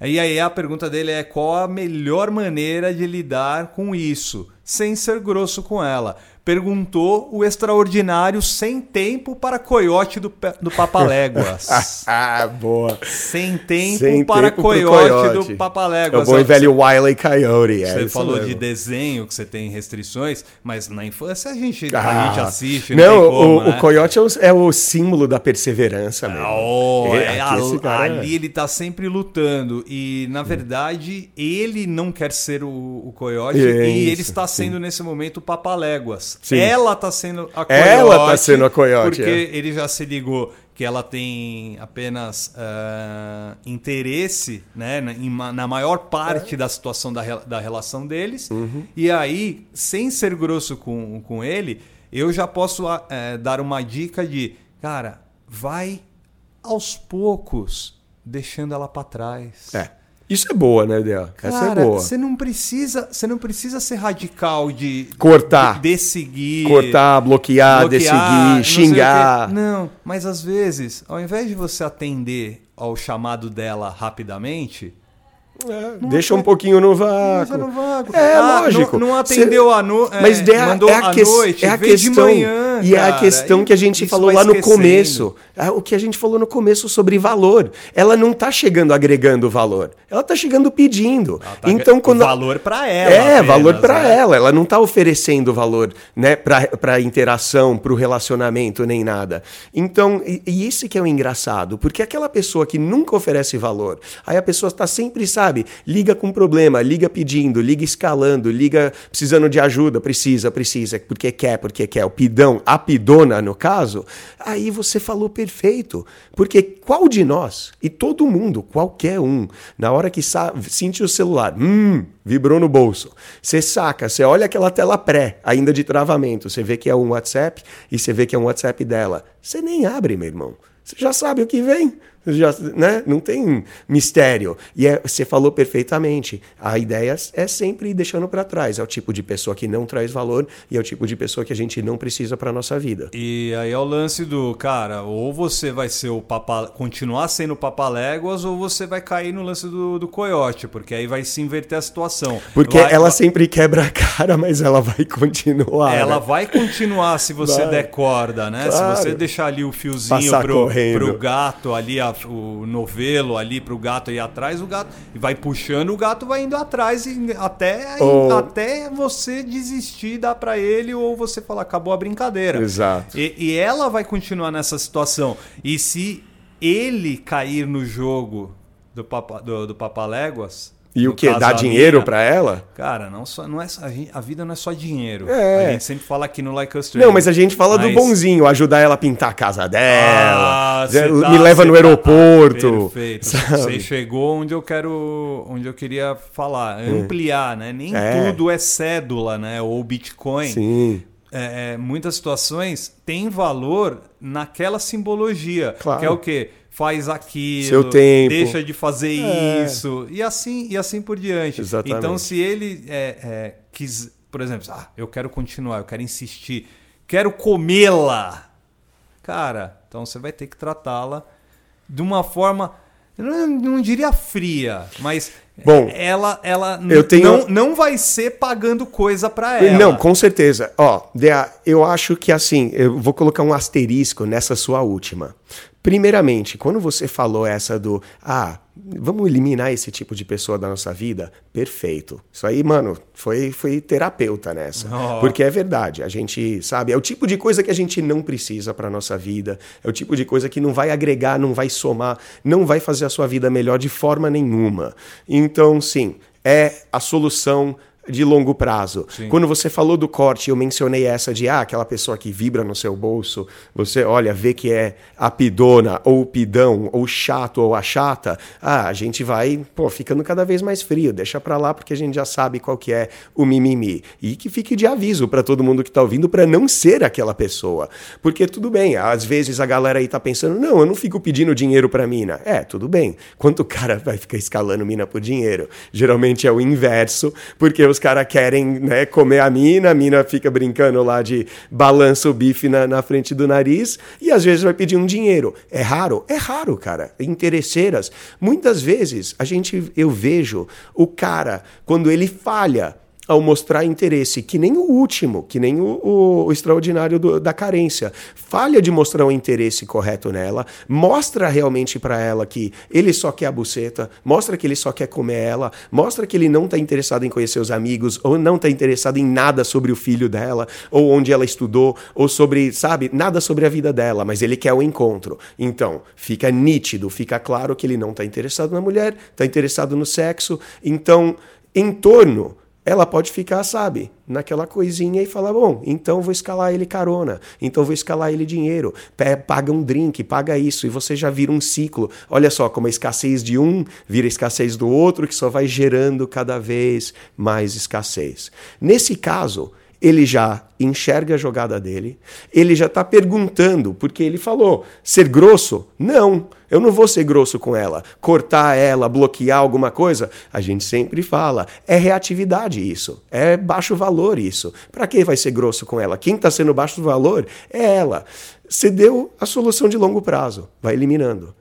Speaker 3: E aí a pergunta dele é qual a melhor maneira de lidar com isso? Sem ser grosso com ela. Perguntou o extraordinário sem tempo para coiote do, do Papaléguas.
Speaker 4: ah, boa.
Speaker 3: Sem tempo sem para tempo coiote, coiote, do Papaléguas.
Speaker 4: É o bom e velho Wiley Coyote.
Speaker 3: É você falou mesmo. de desenho, que você tem restrições, mas na infância a gente, ah, a gente assiste.
Speaker 4: Não,
Speaker 3: não como,
Speaker 4: o,
Speaker 3: né?
Speaker 4: o coiote é o, é o, símbolo da perseverança mesmo.
Speaker 3: Oh, é, a, ali ele está sempre lutando. E, na verdade, ele não quer ser o, o coiote e ele está sendo sim. nesse momento o Papaléguas. Sim. Ela está sendo a coiote.
Speaker 4: Ela está sendo a coiote.
Speaker 3: Porque
Speaker 4: é.
Speaker 3: ele já se ligou que ela tem apenas uh, interesse né, na, na maior parte é. da situação da, da relação deles. Uhum. E aí, sem ser grosso com, com ele, eu já posso uh, dar uma dica de, cara, vai aos poucos deixando ela para trás.
Speaker 4: É. Isso é boa, né, Dea? Essa é boa.
Speaker 3: Você não precisa, você não precisa ser radical de
Speaker 4: cortar,
Speaker 3: de, de seguir,
Speaker 4: cortar, bloquear, bloquear de seguir, xingar.
Speaker 3: Não, mas às vezes, ao invés de você atender ao chamado dela rapidamente,
Speaker 4: é, deixa um pouquinho no vácuo.
Speaker 3: No vácuo.
Speaker 4: É, ah, lógico.
Speaker 3: Não, não atendeu Cê... a noite. É,
Speaker 4: mas é, mandou é a, que... noite, é a questão. Manhã, e cara, é a questão que a gente falou lá no começo. É o que a gente falou no começo sobre valor. Ela não está chegando agregando valor. Ela está chegando pedindo. Tá então, quando...
Speaker 3: Valor para ela.
Speaker 4: É, apenas, valor para né? ela. Ela não está oferecendo valor né, para interação, para o relacionamento, nem nada. Então, e, e isso que é o engraçado. Porque aquela pessoa que nunca oferece valor, aí a pessoa está sempre, sabe, sabe? Liga com problema, liga pedindo, liga escalando, liga precisando de ajuda, precisa, precisa, porque quer, porque quer, o pidão, a pidona no caso, aí você falou perfeito. Porque qual de nós, e todo mundo, qualquer um, na hora que sente o celular, hum, vibrou no bolso, você saca, você olha aquela tela pré, ainda de travamento, você vê que é um WhatsApp e você vê que é um WhatsApp dela. Você nem abre, meu irmão. Você já sabe o que vem. Já, né? Não tem mistério. E é, você falou perfeitamente. A ideia é sempre ir deixando para trás. É o tipo de pessoa que não traz valor e é o tipo de pessoa que a gente não precisa para nossa vida.
Speaker 3: E aí é o lance do, cara, ou você vai ser o papa, continuar sendo o papaléguas ou você vai cair no lance do, do coiote, porque aí vai se inverter a situação.
Speaker 4: Porque
Speaker 3: vai,
Speaker 4: ela vai... sempre quebra a cara, mas ela vai continuar.
Speaker 3: Ela
Speaker 4: né?
Speaker 3: vai continuar se você vai. der corda, né? Claro. Se você deixar ali o fiozinho pro, pro gato ali, a o novelo ali para o gato ir atrás, o gato vai puxando, o gato vai indo atrás e até, oh. até você desistir, dar para ele ou você falar, acabou a brincadeira.
Speaker 4: Exato.
Speaker 3: E, e ela vai continuar nessa situação. E se ele cair no jogo do, papa, do, do Papaléguas,
Speaker 4: E o que? Dá dinheiro para ela?
Speaker 3: Cara, não só, não é, a, vida não é só dinheiro.
Speaker 4: É.
Speaker 3: A gente sempre fala aqui no Like Us
Speaker 4: Não, mas a gente fala mas... do bonzinho, ajudar ela a pintar a casa dela, ah, tá, me leva no tá, aeroporto.
Speaker 3: Perfeito. Você chegou onde eu quero, onde eu queria falar, é. ampliar, né? Nem é. tudo é cédula, né? Ou Bitcoin.
Speaker 4: Sim.
Speaker 3: É, é muitas situações têm valor naquela simbologia, claro. que é o quê? Faz aquilo,
Speaker 4: Seu tempo.
Speaker 3: deixa de fazer é. isso e assim e assim por diante.
Speaker 4: Exatamente.
Speaker 3: Então, se ele é, é, quis, por exemplo, ah, eu quero continuar, eu quero insistir, quero comê-la, cara, então você vai ter que tratá-la de uma forma, eu não, não diria fria, mas Bom, ela, ela
Speaker 4: eu tenho...
Speaker 3: não, não vai ser pagando coisa para ela.
Speaker 4: Não, com certeza. Ó, eu acho que assim, eu vou colocar um asterisco nessa sua última. Primeiramente, quando você falou essa do ah, vamos eliminar esse tipo de pessoa da nossa vida, perfeito. Isso aí, mano, foi, foi terapeuta nessa. Oh. Porque é verdade, a gente sabe, é o tipo de coisa que a gente não precisa para nossa vida, é o tipo de coisa que não vai agregar, não vai somar, não vai fazer a sua vida melhor de forma nenhuma. Então, sim, é a solução de longo prazo. Sim. Quando você falou do corte, eu mencionei essa de ah, aquela pessoa que vibra no seu bolso, você olha, vê que é a pidona, ou o pidão, ou chato, ou a chata, ah, a gente vai, pô, ficando cada vez mais frio, deixa pra lá porque a gente já sabe qual que é o mimimi. E que fique de aviso para todo mundo que tá ouvindo para não ser aquela pessoa. Porque tudo bem, às vezes a galera aí tá pensando, não, eu não fico pedindo dinheiro pra mina. É, tudo bem. Quanto o cara vai ficar escalando mina por dinheiro? Geralmente é o inverso, porque os os caras querem né, comer a mina, a mina fica brincando lá de balança o bife na, na frente do nariz e às vezes vai pedir um dinheiro. É raro? É raro, cara. Interesseiras. Muitas vezes a gente, eu vejo o cara, quando ele falha, ao mostrar interesse, que nem o último, que nem o, o, o extraordinário do, da carência. Falha de mostrar o interesse correto nela, mostra realmente para ela que ele só quer a buceta, mostra que ele só quer comer ela, mostra que ele não está interessado em conhecer os amigos, ou não está interessado em nada sobre o filho dela, ou onde ela estudou, ou sobre, sabe, nada sobre a vida dela, mas ele quer o encontro. Então, fica nítido, fica claro que ele não está interessado na mulher, está interessado no sexo. Então, em torno ela pode ficar, sabe, naquela coisinha e falar: bom, então vou escalar ele carona, então vou escalar ele dinheiro, paga um drink, paga isso, e você já vira um ciclo. Olha só como a escassez de um vira escassez do outro, que só vai gerando cada vez mais escassez. Nesse caso, ele já enxerga a jogada dele, ele já está perguntando, porque ele falou: ser grosso? Não, eu não vou ser grosso com ela. Cortar ela, bloquear alguma coisa? A gente sempre fala: é reatividade isso, é baixo valor isso. Para que vai ser grosso com ela? Quem está sendo baixo valor é ela. Você deu a solução de longo prazo, vai eliminando.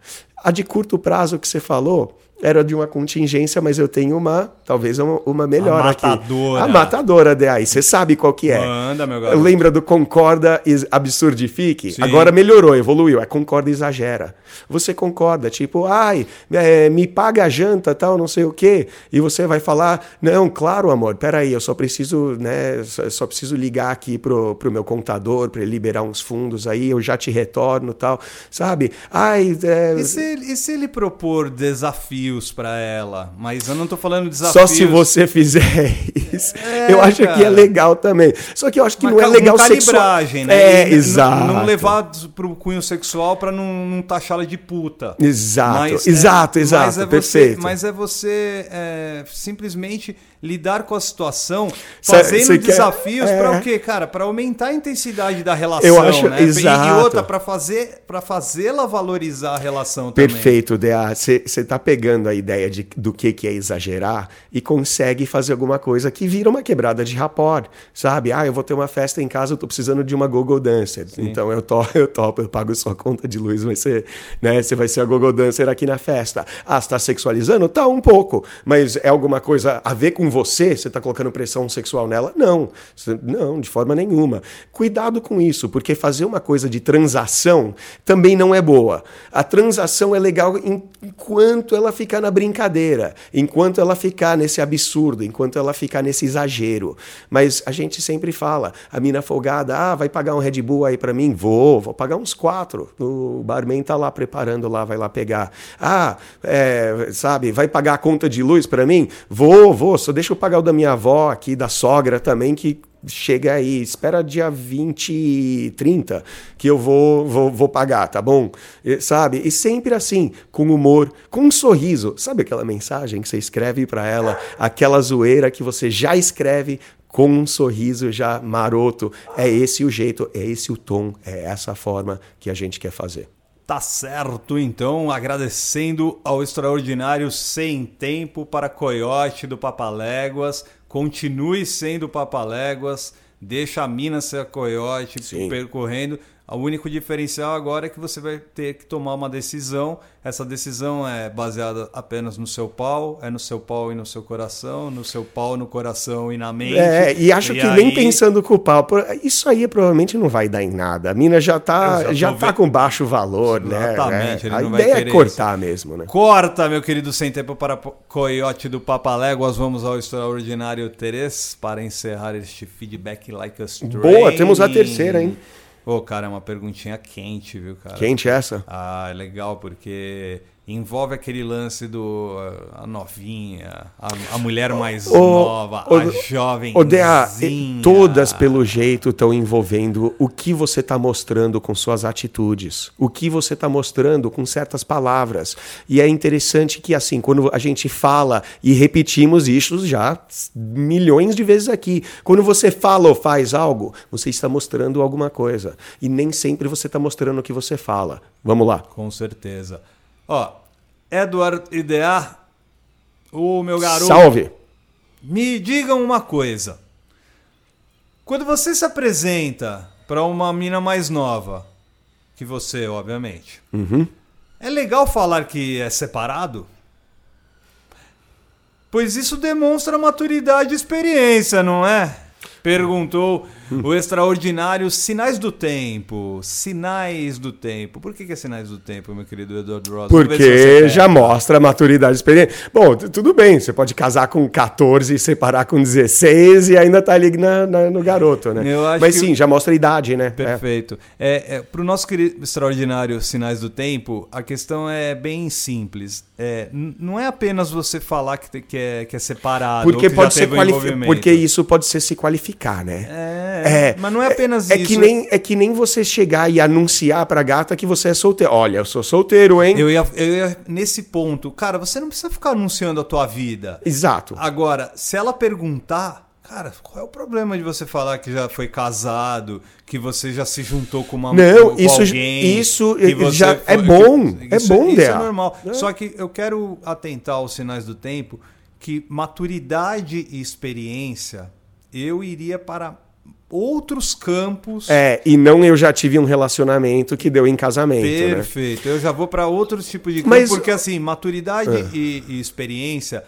Speaker 4: A de curto prazo que você falou, era de uma contingência, mas eu tenho uma, talvez uma, uma melhor a
Speaker 3: matadora.
Speaker 4: aqui. A matadora. de aí. Você sabe qual que é.
Speaker 3: Manda, meu garoto.
Speaker 4: Lembra do concorda e absurdifique? Sim. Agora melhorou, evoluiu. É concorda e exagera. Você concorda, tipo, ai, é, me paga a janta, tal, não sei o quê. E você vai falar, não, claro, amor, peraí, eu só preciso, né, só preciso ligar aqui pro, pro meu contador para ele liberar uns fundos aí, eu já te retorno, tal. Sabe? Ai,
Speaker 3: é... e, se, e se ele propor desafio desafios para ela, mas eu não tô falando desafios.
Speaker 4: Só se você fizer isso. É, eu acho cara. que é legal também. Só que eu acho que não é legal
Speaker 3: calibragem,
Speaker 4: sexual.
Speaker 3: né?
Speaker 4: É, exato.
Speaker 3: Não, não levar pro cunho sexual para não, não taxá-la de puta.
Speaker 4: Exato, mas, exato, é, exato, mas é perfeito.
Speaker 3: Você, mas é você é, simplesmente lidar com a situação, fazendo cê, cê desafios é... para o quê, cara? Para aumentar a intensidade da relação,
Speaker 4: Eu acho,
Speaker 3: né?
Speaker 4: Exato.
Speaker 3: E outra para fazer, para fazê-la valorizar a relação
Speaker 4: também. Perfeito, Dea. Você está pegando a ideia de, do que, que é exagerar e consegue fazer alguma coisa que vira uma quebrada de rapport, sabe? Ah, eu vou ter uma festa em casa, eu tô precisando de uma gogo dancer. Sim. Então eu topo, eu topo, eu pago sua conta de luz, vai ser, né? Você vai ser a gogo dancer aqui na festa. Ah, está sexualizando? Tá um pouco, mas é alguma coisa a ver com com você, você está colocando pressão sexual nela? Não, não, de forma nenhuma. Cuidado com isso, porque fazer uma coisa de transação também não é boa. A transação é legal enquanto ela ficar na brincadeira, enquanto ela ficar nesse absurdo, enquanto ela ficar nesse exagero. Mas a gente sempre fala, a mina folgada, ah, vai pagar um Red Bull aí para mim? Vou, vou pagar uns quatro. O barman tá lá preparando lá, vai lá pegar. Ah, é, sabe, vai pagar a conta de luz para mim? Vou, vou, só deixa eu pagar o da minha avó aqui, da sogra também, que chega aí, espera dia 20, 30 que eu vou, vou, vou pagar, tá bom? E, sabe? E sempre assim, com humor, com um sorriso. Sabe aquela mensagem que você escreve para ela, aquela zoeira que você já escreve com um sorriso já maroto? É esse o jeito, é esse o tom, é essa a forma que a gente quer fazer.
Speaker 3: Tá certo, então, agradecendo ao extraordinário Sem Tempo para Coiote do Papaléguas continue sendo Papaléguas, deixa a mina ser a Coyote Sim. percorrendo. O único diferencial agora é que você vai ter que tomar uma decisão. Essa decisão é baseada apenas no seu pau, é no seu pau e no seu coração, no seu pau, no coração e na mente.
Speaker 4: É, e acho e que aí... nem pensando com o pau. Isso aí provavelmente não vai dar em nada. A mina já tá, já, tá com baixo valor, né? Exatamente, né? A ideia é cortar isso. mesmo, né?
Speaker 3: Corta, meu querido, sem tempo para Coiote do Papaléguas. Vamos ao extraordinário Teres para encerrar este feedback like a
Speaker 4: strain. Boa, temos a terceira, hein?
Speaker 3: Pô, oh, cara, é uma perguntinha quente, viu, cara?
Speaker 4: Quente essa?
Speaker 3: Ah, é legal, porque envolve aquele lance do a novinha, a, a mulher mais o, nova, o, a jovem.
Speaker 4: todas pelo jeito estão envolvendo o que você está mostrando com suas atitudes, o que você está mostrando com certas palavras. E é interessante que assim, quando a gente fala e repetimos isso já milhões de vezes aqui, quando você fala ou faz algo, você está mostrando alguma coisa e nem sempre você está mostrando o que você fala. Vamos lá.
Speaker 3: Com certeza. Ó, Edward Idea, o meu garoto.
Speaker 4: Salve!
Speaker 3: Me digam uma coisa. Quando você se apresenta para uma mina mais nova, que você, obviamente,
Speaker 4: uhum.
Speaker 3: é legal falar que é separado? Pois isso demonstra maturidade e experiência, não é? Perguntou o extraordinário Sinais do Tempo. Sinais do Tempo. Por que, que é Sinais do Tempo, meu querido Edward Ross?
Speaker 4: Porque já mostra a maturidade experiência. Bom, tudo bem, você pode casar com 14 e separar com 16 e ainda tá ali na, na, no garoto, né? Mas sim, já mostra a idade, né?
Speaker 3: Perfeito. É. É, Para o nosso querido extraordinário Sinais do Tempo, a questão é bem simples. É, não é apenas você falar que, que, é, que é separado.
Speaker 4: Porque, pode ser um porque isso pode ser se qualificar, né?
Speaker 3: É. É, mas não é apenas
Speaker 4: é,
Speaker 3: isso.
Speaker 4: É que, nem, é que nem você chegar e anunciar pra gata que você é solteiro. Olha, eu sou solteiro, hein?
Speaker 3: Eu ia, eu ia nesse ponto. Cara, você não precisa ficar anunciando a tua vida.
Speaker 4: Exato.
Speaker 3: Agora, se ela perguntar, Cara, qual é o problema de você falar que já foi casado, que você já se juntou com uma
Speaker 4: Não, com isso, alguém? Isso já foi, é bom. Que, é bom,
Speaker 3: Isso é normal. É. Só que eu quero atentar aos sinais do tempo que maturidade e experiência eu iria para outros campos.
Speaker 4: É, e não eu já tive um relacionamento que deu em casamento.
Speaker 3: Né? Perfeito. Né? Eu já vou para outros tipos de campos, porque assim, maturidade é. e, e, experiência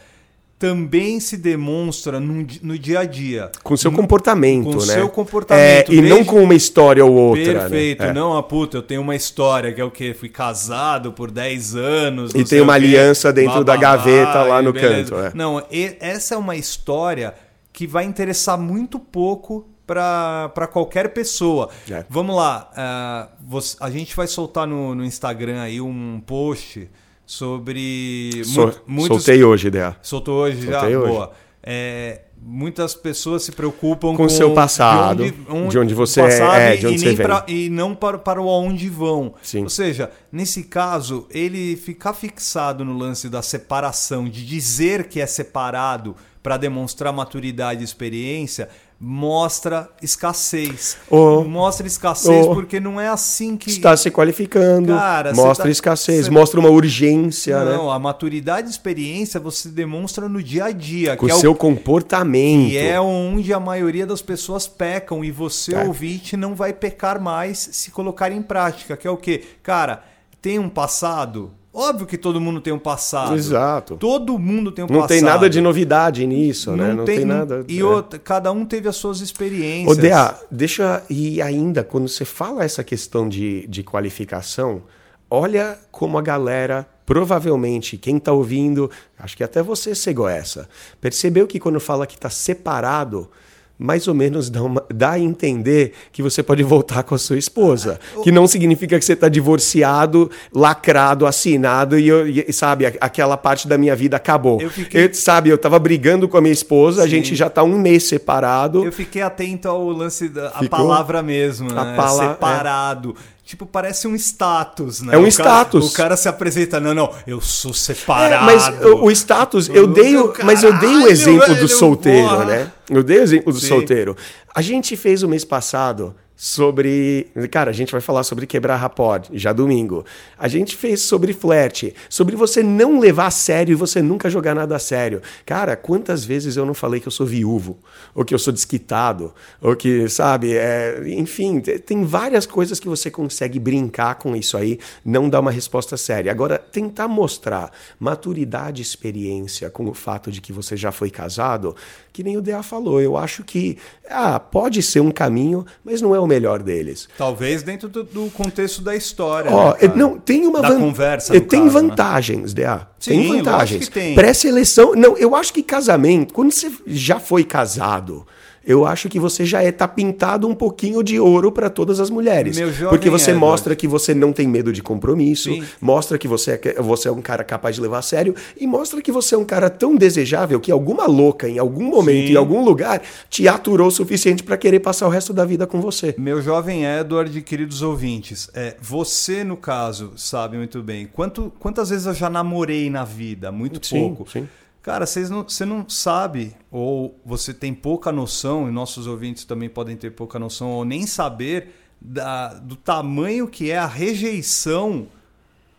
Speaker 3: também se demonstra no, no dia a dia.
Speaker 4: Com seu comportamento, com
Speaker 3: né? Com
Speaker 4: seu
Speaker 3: comportamento.
Speaker 4: É, e não com uma história ou outra.
Speaker 3: Né? Perfeito. Né? Não, a puta, eu tenho uma história que é o quê? Fui casado por 10 anos.
Speaker 4: E tem uma aliança dentro da gaveta lá no beleza. canto. É.
Speaker 3: Não, essa é uma história que vai interessar muito pouco para qualquer pessoa. É. Vamos lá, uh, você, a gente vai soltar no, no, Instagram aí um post sobre.
Speaker 4: So, muitos, soltei hoje, ideia.
Speaker 3: Soltou hoje soltei já? Hoje. Boa. É, muitas pessoas se preocupam
Speaker 4: com o seu passado, de onde, onde, de onde você é, de onde e, você vem. Pra,
Speaker 3: e não para, para o aonde vão.
Speaker 4: Sim.
Speaker 3: Ou seja, nesse caso, ele ficar fixado no lance da separação, de dizer que é separado para demonstrar maturidade e experiência, mostra escassez.
Speaker 4: Oh,
Speaker 3: mostra escassez oh, porque não é assim que.
Speaker 4: Está se qualificando. Cara, mostra tá, escassez, mostra uma urgência.
Speaker 3: Não,
Speaker 4: né?
Speaker 3: a maturidade e experiência você demonstra no dia a dia.
Speaker 4: Com o seu
Speaker 3: é o...
Speaker 4: comportamento.
Speaker 3: E é onde a maioria das pessoas pecam. E você, é. ouvinte, não vai pecar mais se colocar em prática. Que é o quê? Cara, tem um passado Óbvio que todo mundo tem um passado.
Speaker 4: Exato.
Speaker 3: Todo mundo tem um
Speaker 4: não
Speaker 3: passado.
Speaker 4: Não tem nada de novidade nisso, né? não né? Não tem, tem nada.
Speaker 3: E é. outra, cada um teve as suas experiências.
Speaker 4: Odea, deixa. E ainda, quando você fala essa questão de, de qualificação, olha como a galera provavelmente quem está ouvindo, acho que até você cegou essa, percebeu que quando fala que está separado, mais ou menos dá, uma, dá, a entender que você pode voltar com a sua esposa. Que não significa que você está divorciado, lacrado, assinado e, e, sabe, aquela parte da minha vida acabou. Eu fiquei... eu, sabe, eu estava brigando com a minha esposa, Sim. a gente já está um mês separado.
Speaker 3: Eu fiquei atento ao lance da palavra mesmo, né? Pala... É. Separado. É tipo, parece um status, né?
Speaker 4: É um
Speaker 3: o
Speaker 4: status.
Speaker 3: Cara, o cara se apresenta, não, não, eu sou separado. É,
Speaker 4: mas o, o status, eu dei, o, mas eu dei o exemplo do solteiro, porra. né? Eu dei o exemplo do Sim. solteiro. A gente fez o mês passado sobre. Cara, a gente vai falar sobre quebrar rapod, já domingo. A gente fez sobre flerte, sobre você não levar a sério e você nunca jogar nada a sério. Cara, quantas vezes eu não falei que eu sou viúvo, ou que eu sou desquitado, ou que, sabe, é... enfim, tem várias coisas que você consegue brincar com isso aí, não dar uma resposta séria. Agora, tentar mostrar maturidade e experiência com o fato de que você já foi casado, que nem o DA falou, eu acho que ah, pode ser um caminho, mas não é o melhor deles.
Speaker 3: Talvez dentro do, do contexto da história.
Speaker 4: Ó, né, não, tem uma
Speaker 3: da van... conversa.
Speaker 4: Tem caso, né? vantagens, né? DA. Sim, tem vantagens. Pré-seleção. Não, eu acho que casamento, quando você já foi casado eu acho que você já é tá pintado um pouquinho de ouro para todas as mulheres. porque você Edward. mostra que você não tem medo de compromisso, Sim. mostra que você é, você é um cara capaz de levar a sério e mostra que você é um cara tão desejável que alguma louca em algum momento, Sim. em algum lugar, te aturou o suficiente para querer passar o resto da vida com você.
Speaker 3: Meu jovem Edward, queridos ouvintes, é, você no caso sabe muito bem quanto, quantas vezes eu já namorei na vida, muito sim, pouco. Sim. Cara, vocês não, você não sabe, ou você tem pouca noção, e nossos ouvintes também podem ter pouca noção, ou nem saber da, do tamanho que é a rejeição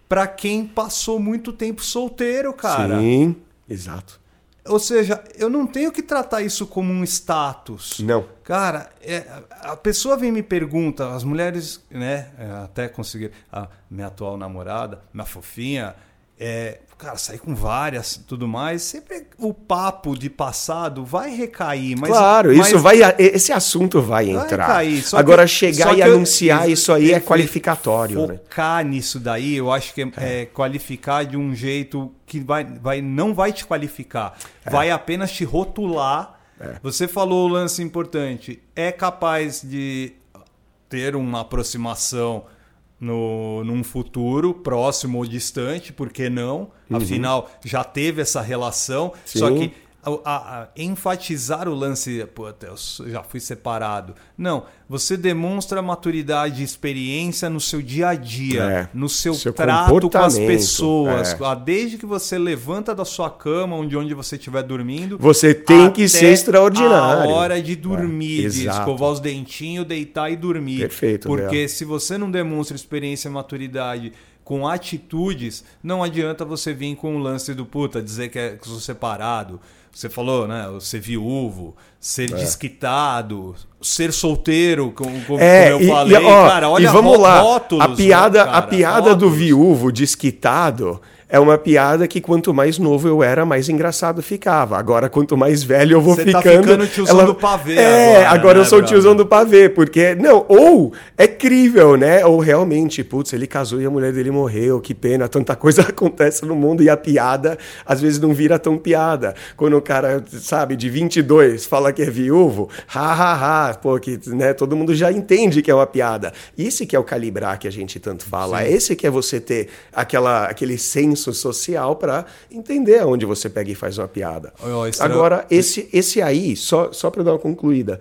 Speaker 3: para quem passou muito tempo solteiro, cara.
Speaker 4: Sim, exato.
Speaker 3: Ou seja, eu não tenho que tratar isso como um status.
Speaker 4: Não.
Speaker 3: Cara, é, a pessoa vem e me pergunta, as mulheres, né, é, até conseguir, a minha atual namorada, minha fofinha, é, cara, sair com várias tudo mais, sempre o papo de passado vai recair. Mas,
Speaker 4: claro, mas... isso vai, esse assunto vai entrar. Vai recair, Agora, que, chegar e anunciar eu, isso aí é qualificatório.
Speaker 3: Né? Focar né? nisso daí, eu acho que é, é. é, qualificar de um jeito que vai, vai, não vai te qualificar, é. vai apenas te rotular. É. Você falou o lance importante, é capaz de ter uma aproximação no, num futuro próximo ou distante, por que não? Uhum. Afinal, já teve essa relação. Sim. Só que a, a, enfatizar o lance, pô, eu já fui separado. Não, você demonstra maturidade e experiência no seu dia a dia, é, no seu, seu trato com as pessoas. É. Desde que você levanta da sua cama, onde, onde você estiver dormindo.
Speaker 4: Você tem que ser extraordinário.
Speaker 3: A hora de dormir, é, de escovar os dentinhos, deitar e dormir.
Speaker 4: Perfeito.
Speaker 3: Porque se você não demonstra experiência e maturidade com atitudes, não adianta você vir com o lance do puta, dizer que é que sou separado você falou, né? Ser viúvo, ser é. desquitado, ser solteiro, como, como
Speaker 4: é,
Speaker 3: eu falei.
Speaker 4: E, ó, cara, olha e vamos lá. Rótulos, a piada, né, a piada do viúvo desquitado é uma piada que quanto mais novo eu era, mais engraçado ficava. Agora, quanto mais velho eu vou Você ficando. Você tá ficando
Speaker 3: tiozão ela... do pavê.
Speaker 4: É, agora, agora né, eu sou tiozão do pavê, porque. Não, ou é crível, né? Ou realmente, putz, ele casou e a mulher dele morreu, que pena, tanta coisa acontece no mundo e a piada às vezes não vira tão piada. Quando o cara, sabe, de 22 fala que é viúvo, ha, ha, ha, pô, que né, todo mundo já entende que é uma piada. Esse que é o calibrar que a gente tanto fala. Sim. Esse que é você ter aquela, aquele senso senso social para entender aonde você pega e faz uma piada. Oh, Agora, esse, esse aí, só, só para dar uma concluída,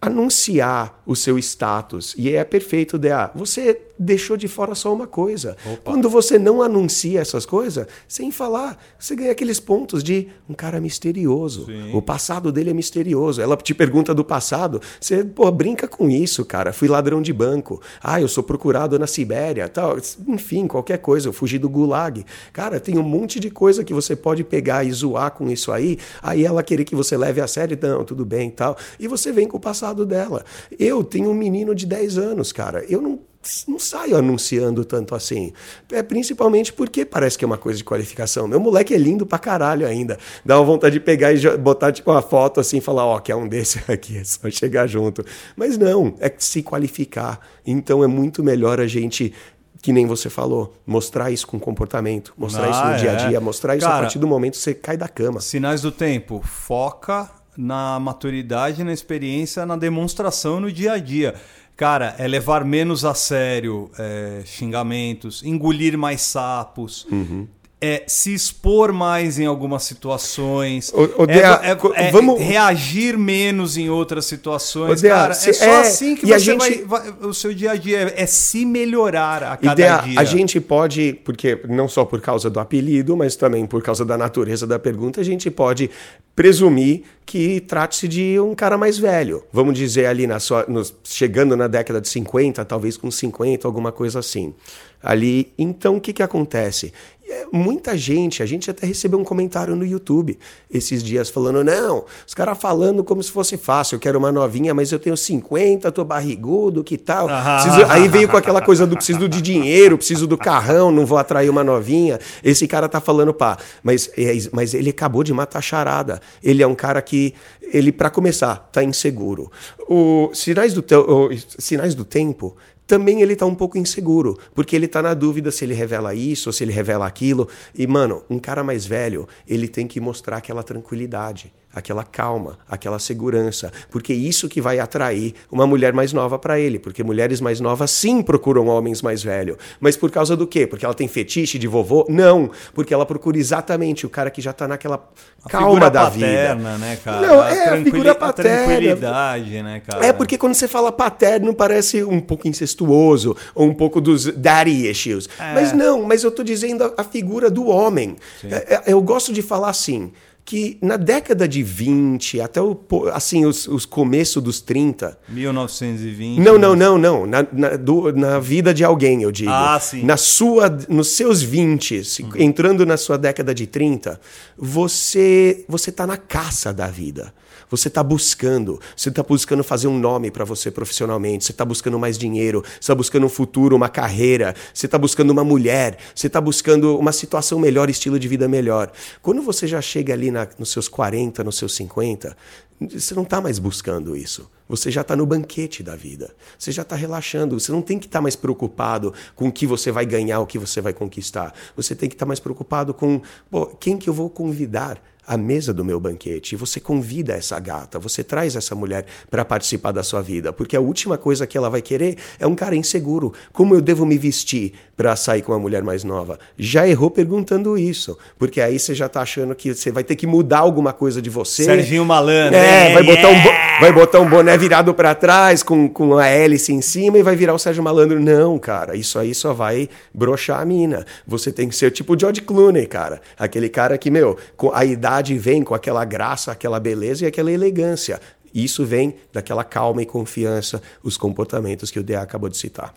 Speaker 4: anunciar o seu status, e é perfeito, DA, você deixou de fora só uma coisa. Opa. Quando você não anuncia essas coisas, sem falar, você ganha aqueles pontos de um cara misterioso. Sim. O passado dele é misterioso. Ela te pergunta do passado, você pô, brinca com isso, cara. Fui ladrão de banco. Ah, eu sou procurado na Sibéria, tal. Enfim, qualquer coisa. Eu fugi do Gulag. Cara, tem um monte de coisa que você pode pegar e zoar com isso aí. Aí ela querer que você leve a sério, não, tudo bem, tal. E você vem com o passado dela. Eu tenho um menino de 10 anos, cara. Eu não não saio anunciando tanto assim. É principalmente porque parece que é uma coisa de qualificação. Meu moleque é lindo pra caralho ainda. Dá uma vontade de pegar e botar tipo uma foto assim e falar, ó, oh, que é um desse aqui, é só chegar junto. Mas não, é se qualificar. Então é muito melhor a gente que nem você falou, mostrar isso com comportamento, mostrar ah, isso no dia a é. dia, mostrar isso Cara, a partir do momento que você cai da cama.
Speaker 3: Sinais do tempo, foca na maturidade, na experiência, na demonstração no dia a dia. Cara, é levar menos a sério é, xingamentos, engolir mais sapos, uhum é, se expor mais em algumas situações, o, o é, é, é, vamos... reagir menos em outras situações. Dea, cara, é só é, assim que você gente... vai, vai, O seu dia a dia é, se melhorar a cada Dea, dia.
Speaker 4: A gente pode, porque não só por causa do apelido, mas também por causa da natureza da pergunta, a gente pode presumir que trate-se de um cara mais velho. Vamos dizer ali, na sua, no, chegando na década de 50, talvez com 50, alguma coisa assim. Ali, então o que, que acontece? É, muita gente, a gente até recebeu um comentário no YouTube esses dias falando: não, os caras falando como se fosse fácil, eu quero uma novinha, mas eu tenho 50, tô barrigudo, que tal? Preciso... Aí veio com aquela coisa do preciso de dinheiro, preciso do carrão, não vou atrair uma novinha. Esse cara tá falando, pá, mas, é, mas ele acabou de matar a charada. Ele é um cara que, ele, para começar, tá inseguro. O Sinais do, te... o Sinais do Tempo também ele tá um pouco inseguro, porque ele tá na dúvida se ele revela isso ou se ele revela aquilo. E, mano, um cara mais velho, ele tem que mostrar aquela tranquilidade aquela calma, aquela segurança, porque isso que vai atrair uma mulher mais nova para ele, porque mulheres mais novas sim procuram homens mais velhos. Mas por causa do quê? Porque ela tem fetiche de vovô? Não, porque ela procura exatamente o cara que já tá naquela a calma da paterna,
Speaker 3: vida. né, cara? Não, a é a figura paterna. A tranquilidade, né, cara?
Speaker 4: É porque quando você fala paterno parece um pouco incestuoso ou um pouco dos daddy issues. É. Mas não, mas eu tô dizendo a, figura do homem. É, é, eu gosto de falar assim, que na década de 20, até o, assim, os, os começos dos 30.
Speaker 3: 1920.
Speaker 4: Não, não, não, não. Na, na, do, na vida de alguém, eu digo.
Speaker 3: Ah, sim.
Speaker 4: Na sua, nos seus 20, uhum. entrando na sua década de 30, você, você tá na caça da vida. Você está buscando, você está buscando fazer um nome para você profissionalmente, você está buscando mais dinheiro, você está buscando um futuro, uma carreira, você está buscando uma mulher, você está buscando uma situação melhor, estilo de vida melhor. Quando você já chega ali na, nos seus 40, nos seus 50, você não está mais buscando isso. Você já está no banquete da vida. Você já está relaxando. Você não tem que estar tá mais preocupado com o que você vai ganhar, o que você vai conquistar. Você tem que estar tá mais preocupado com pô, quem que eu vou convidar à mesa do meu banquete. Você convida essa gata, você traz essa mulher para participar da sua vida, porque a última coisa que ela vai querer é um cara inseguro. Como eu devo me vestir para sair com uma mulher mais nova? Já errou perguntando isso, porque aí você já está achando que você vai ter que mudar alguma coisa de você.
Speaker 3: Serginho Malandro.
Speaker 4: É, vai botar, um, vai botar um boné virado para trás com, com a hélice em cima e vai virar o Sérgio Malandro. Não, cara, isso aí só vai broxar a mina. Você tem que ser tipo o George Clooney, cara. Aquele cara que, meu, com a idade vem com aquela graça, aquela beleza e aquela elegância. Isso vem daquela calma e confiança, os comportamentos que o DA acabou de citar.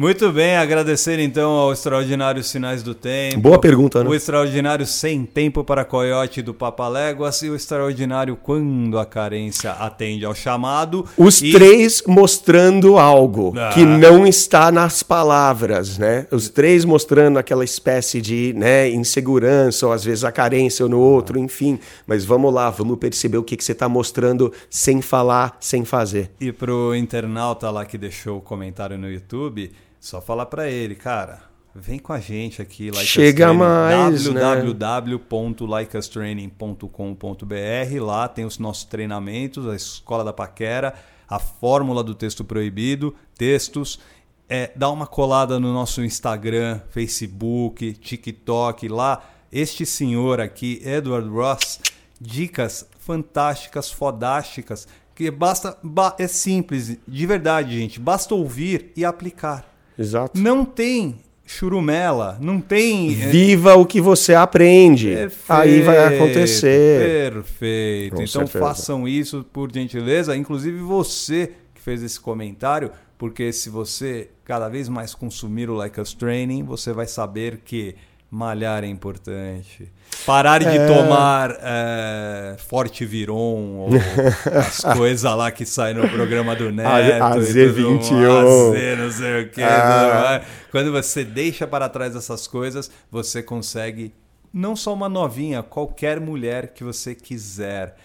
Speaker 3: Muito bem, agradecer então ao Extraordinário Sinais do Tempo.
Speaker 4: Boa pergunta, né?
Speaker 3: O Extraordinário Sem Tempo para Coyote do Papaléguas e o Extraordinário Quando a Carência Atende ao Chamado.
Speaker 4: Os e... três mostrando algo ah. que não está nas palavras, né? Os três mostrando aquela espécie de né, insegurança, ou às vezes a carência no outro, ah. enfim. Mas vamos lá, vamos perceber o que, que você está mostrando sem falar, sem fazer.
Speaker 3: E pro internauta lá que deixou o comentário no YouTube só falar para ele, cara, vem com a gente aqui.
Speaker 4: Like Chega mais,
Speaker 3: www.likeastraining.com.br Lá tem os nossos treinamentos, a Escola da Paquera, a fórmula do texto proibido, textos. É, dá uma colada no nosso Instagram, Facebook, TikTok, lá. Este senhor aqui, Edward Ross, dicas fantásticas, fodásticas, que basta, é simples, de verdade, gente, basta ouvir e aplicar.
Speaker 4: Exato.
Speaker 3: Não tem churumela, não tem.
Speaker 4: É, Viva o que você aprende. Perfeito, Aí vai acontecer.
Speaker 3: Perfeito. Com então certeza. façam isso por gentileza. Inclusive você que fez esse comentário, porque se você cada vez mais consumir o Like Us Training, você vai saber que malhar é importante. Parar é. de tomar é, Forte Viron ou as coisas lá que saem no programa do Neto.
Speaker 4: A, Z21.
Speaker 3: Z, não sei o que. Ah. Quando você deixa para trás essas coisas, você consegue não só uma novinha, qualquer mulher que você quiser.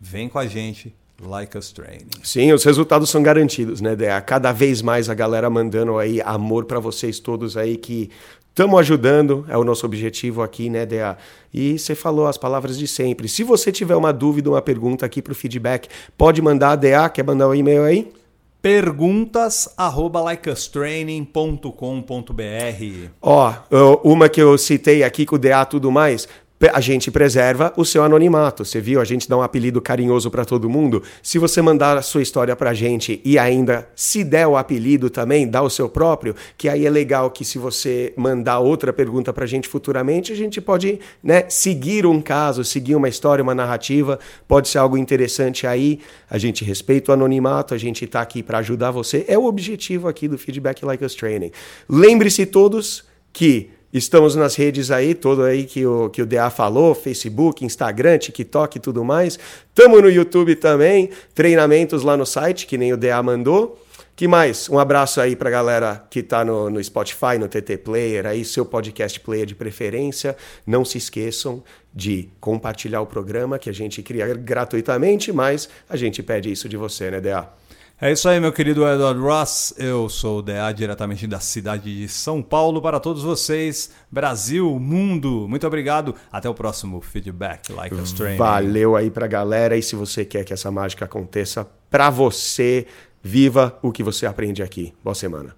Speaker 3: Vem com a gente, Like Us Training.
Speaker 4: Sim, os resultados são garantidos, né, Dea? Cada vez mais a galera mandando aí amor para vocês todos aí que estamos ajudando, é o nosso objetivo aqui, né, Dea? E você falou as palavras de sempre. Se você tiver uma dúvida, uma pergunta aqui para o feedback, pode mandar, Dea, quer mandar um e-mail aí?
Speaker 3: perguntas arroba likeustraining.com.br
Speaker 4: Ó, uma que eu citei aqui com o DA tudo mais, a gente preserva o seu anonimato. Você viu? A gente dá um apelido carinhoso para todo mundo. Se você mandar a sua história para a gente e ainda se der o apelido também, dá o seu próprio, que aí é legal que se você mandar outra pergunta para a gente futuramente, a gente pode né, seguir um caso, seguir uma história, uma narrativa. Pode ser algo interessante aí. A gente respeita o anonimato, a gente está aqui para ajudar você. É o objetivo aqui do Feedback Like Us Training. Lembre-se todos que Estamos nas redes aí, todo aí que o, que o DA falou, Facebook, Instagram, TikTok e tudo mais. Estamos no YouTube também, treinamentos lá no site, que nem o DA mandou. Que mais? Um abraço aí pra galera que tá no, no Spotify, no TT Player, aí seu podcast player de preferência. Não se esqueçam de compartilhar o programa que a gente cria gratuitamente, mas a gente pede isso de você, né, DA?
Speaker 3: É isso aí, meu querido Edward Ross. Eu sou o DA diretamente da cidade de São Paulo para todos vocês, Brasil, mundo. Muito obrigado. Até o próximo feedback, like us training.
Speaker 4: Valeu aí pra galera. E se você quer que essa mágica aconteça para você, viva o que você aprende aqui. Boa semana.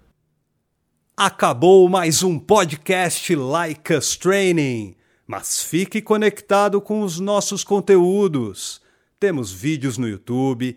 Speaker 3: Acabou mais um podcast Like Us Training. Mas fique conectado com os nossos conteúdos. Temos vídeos no YouTube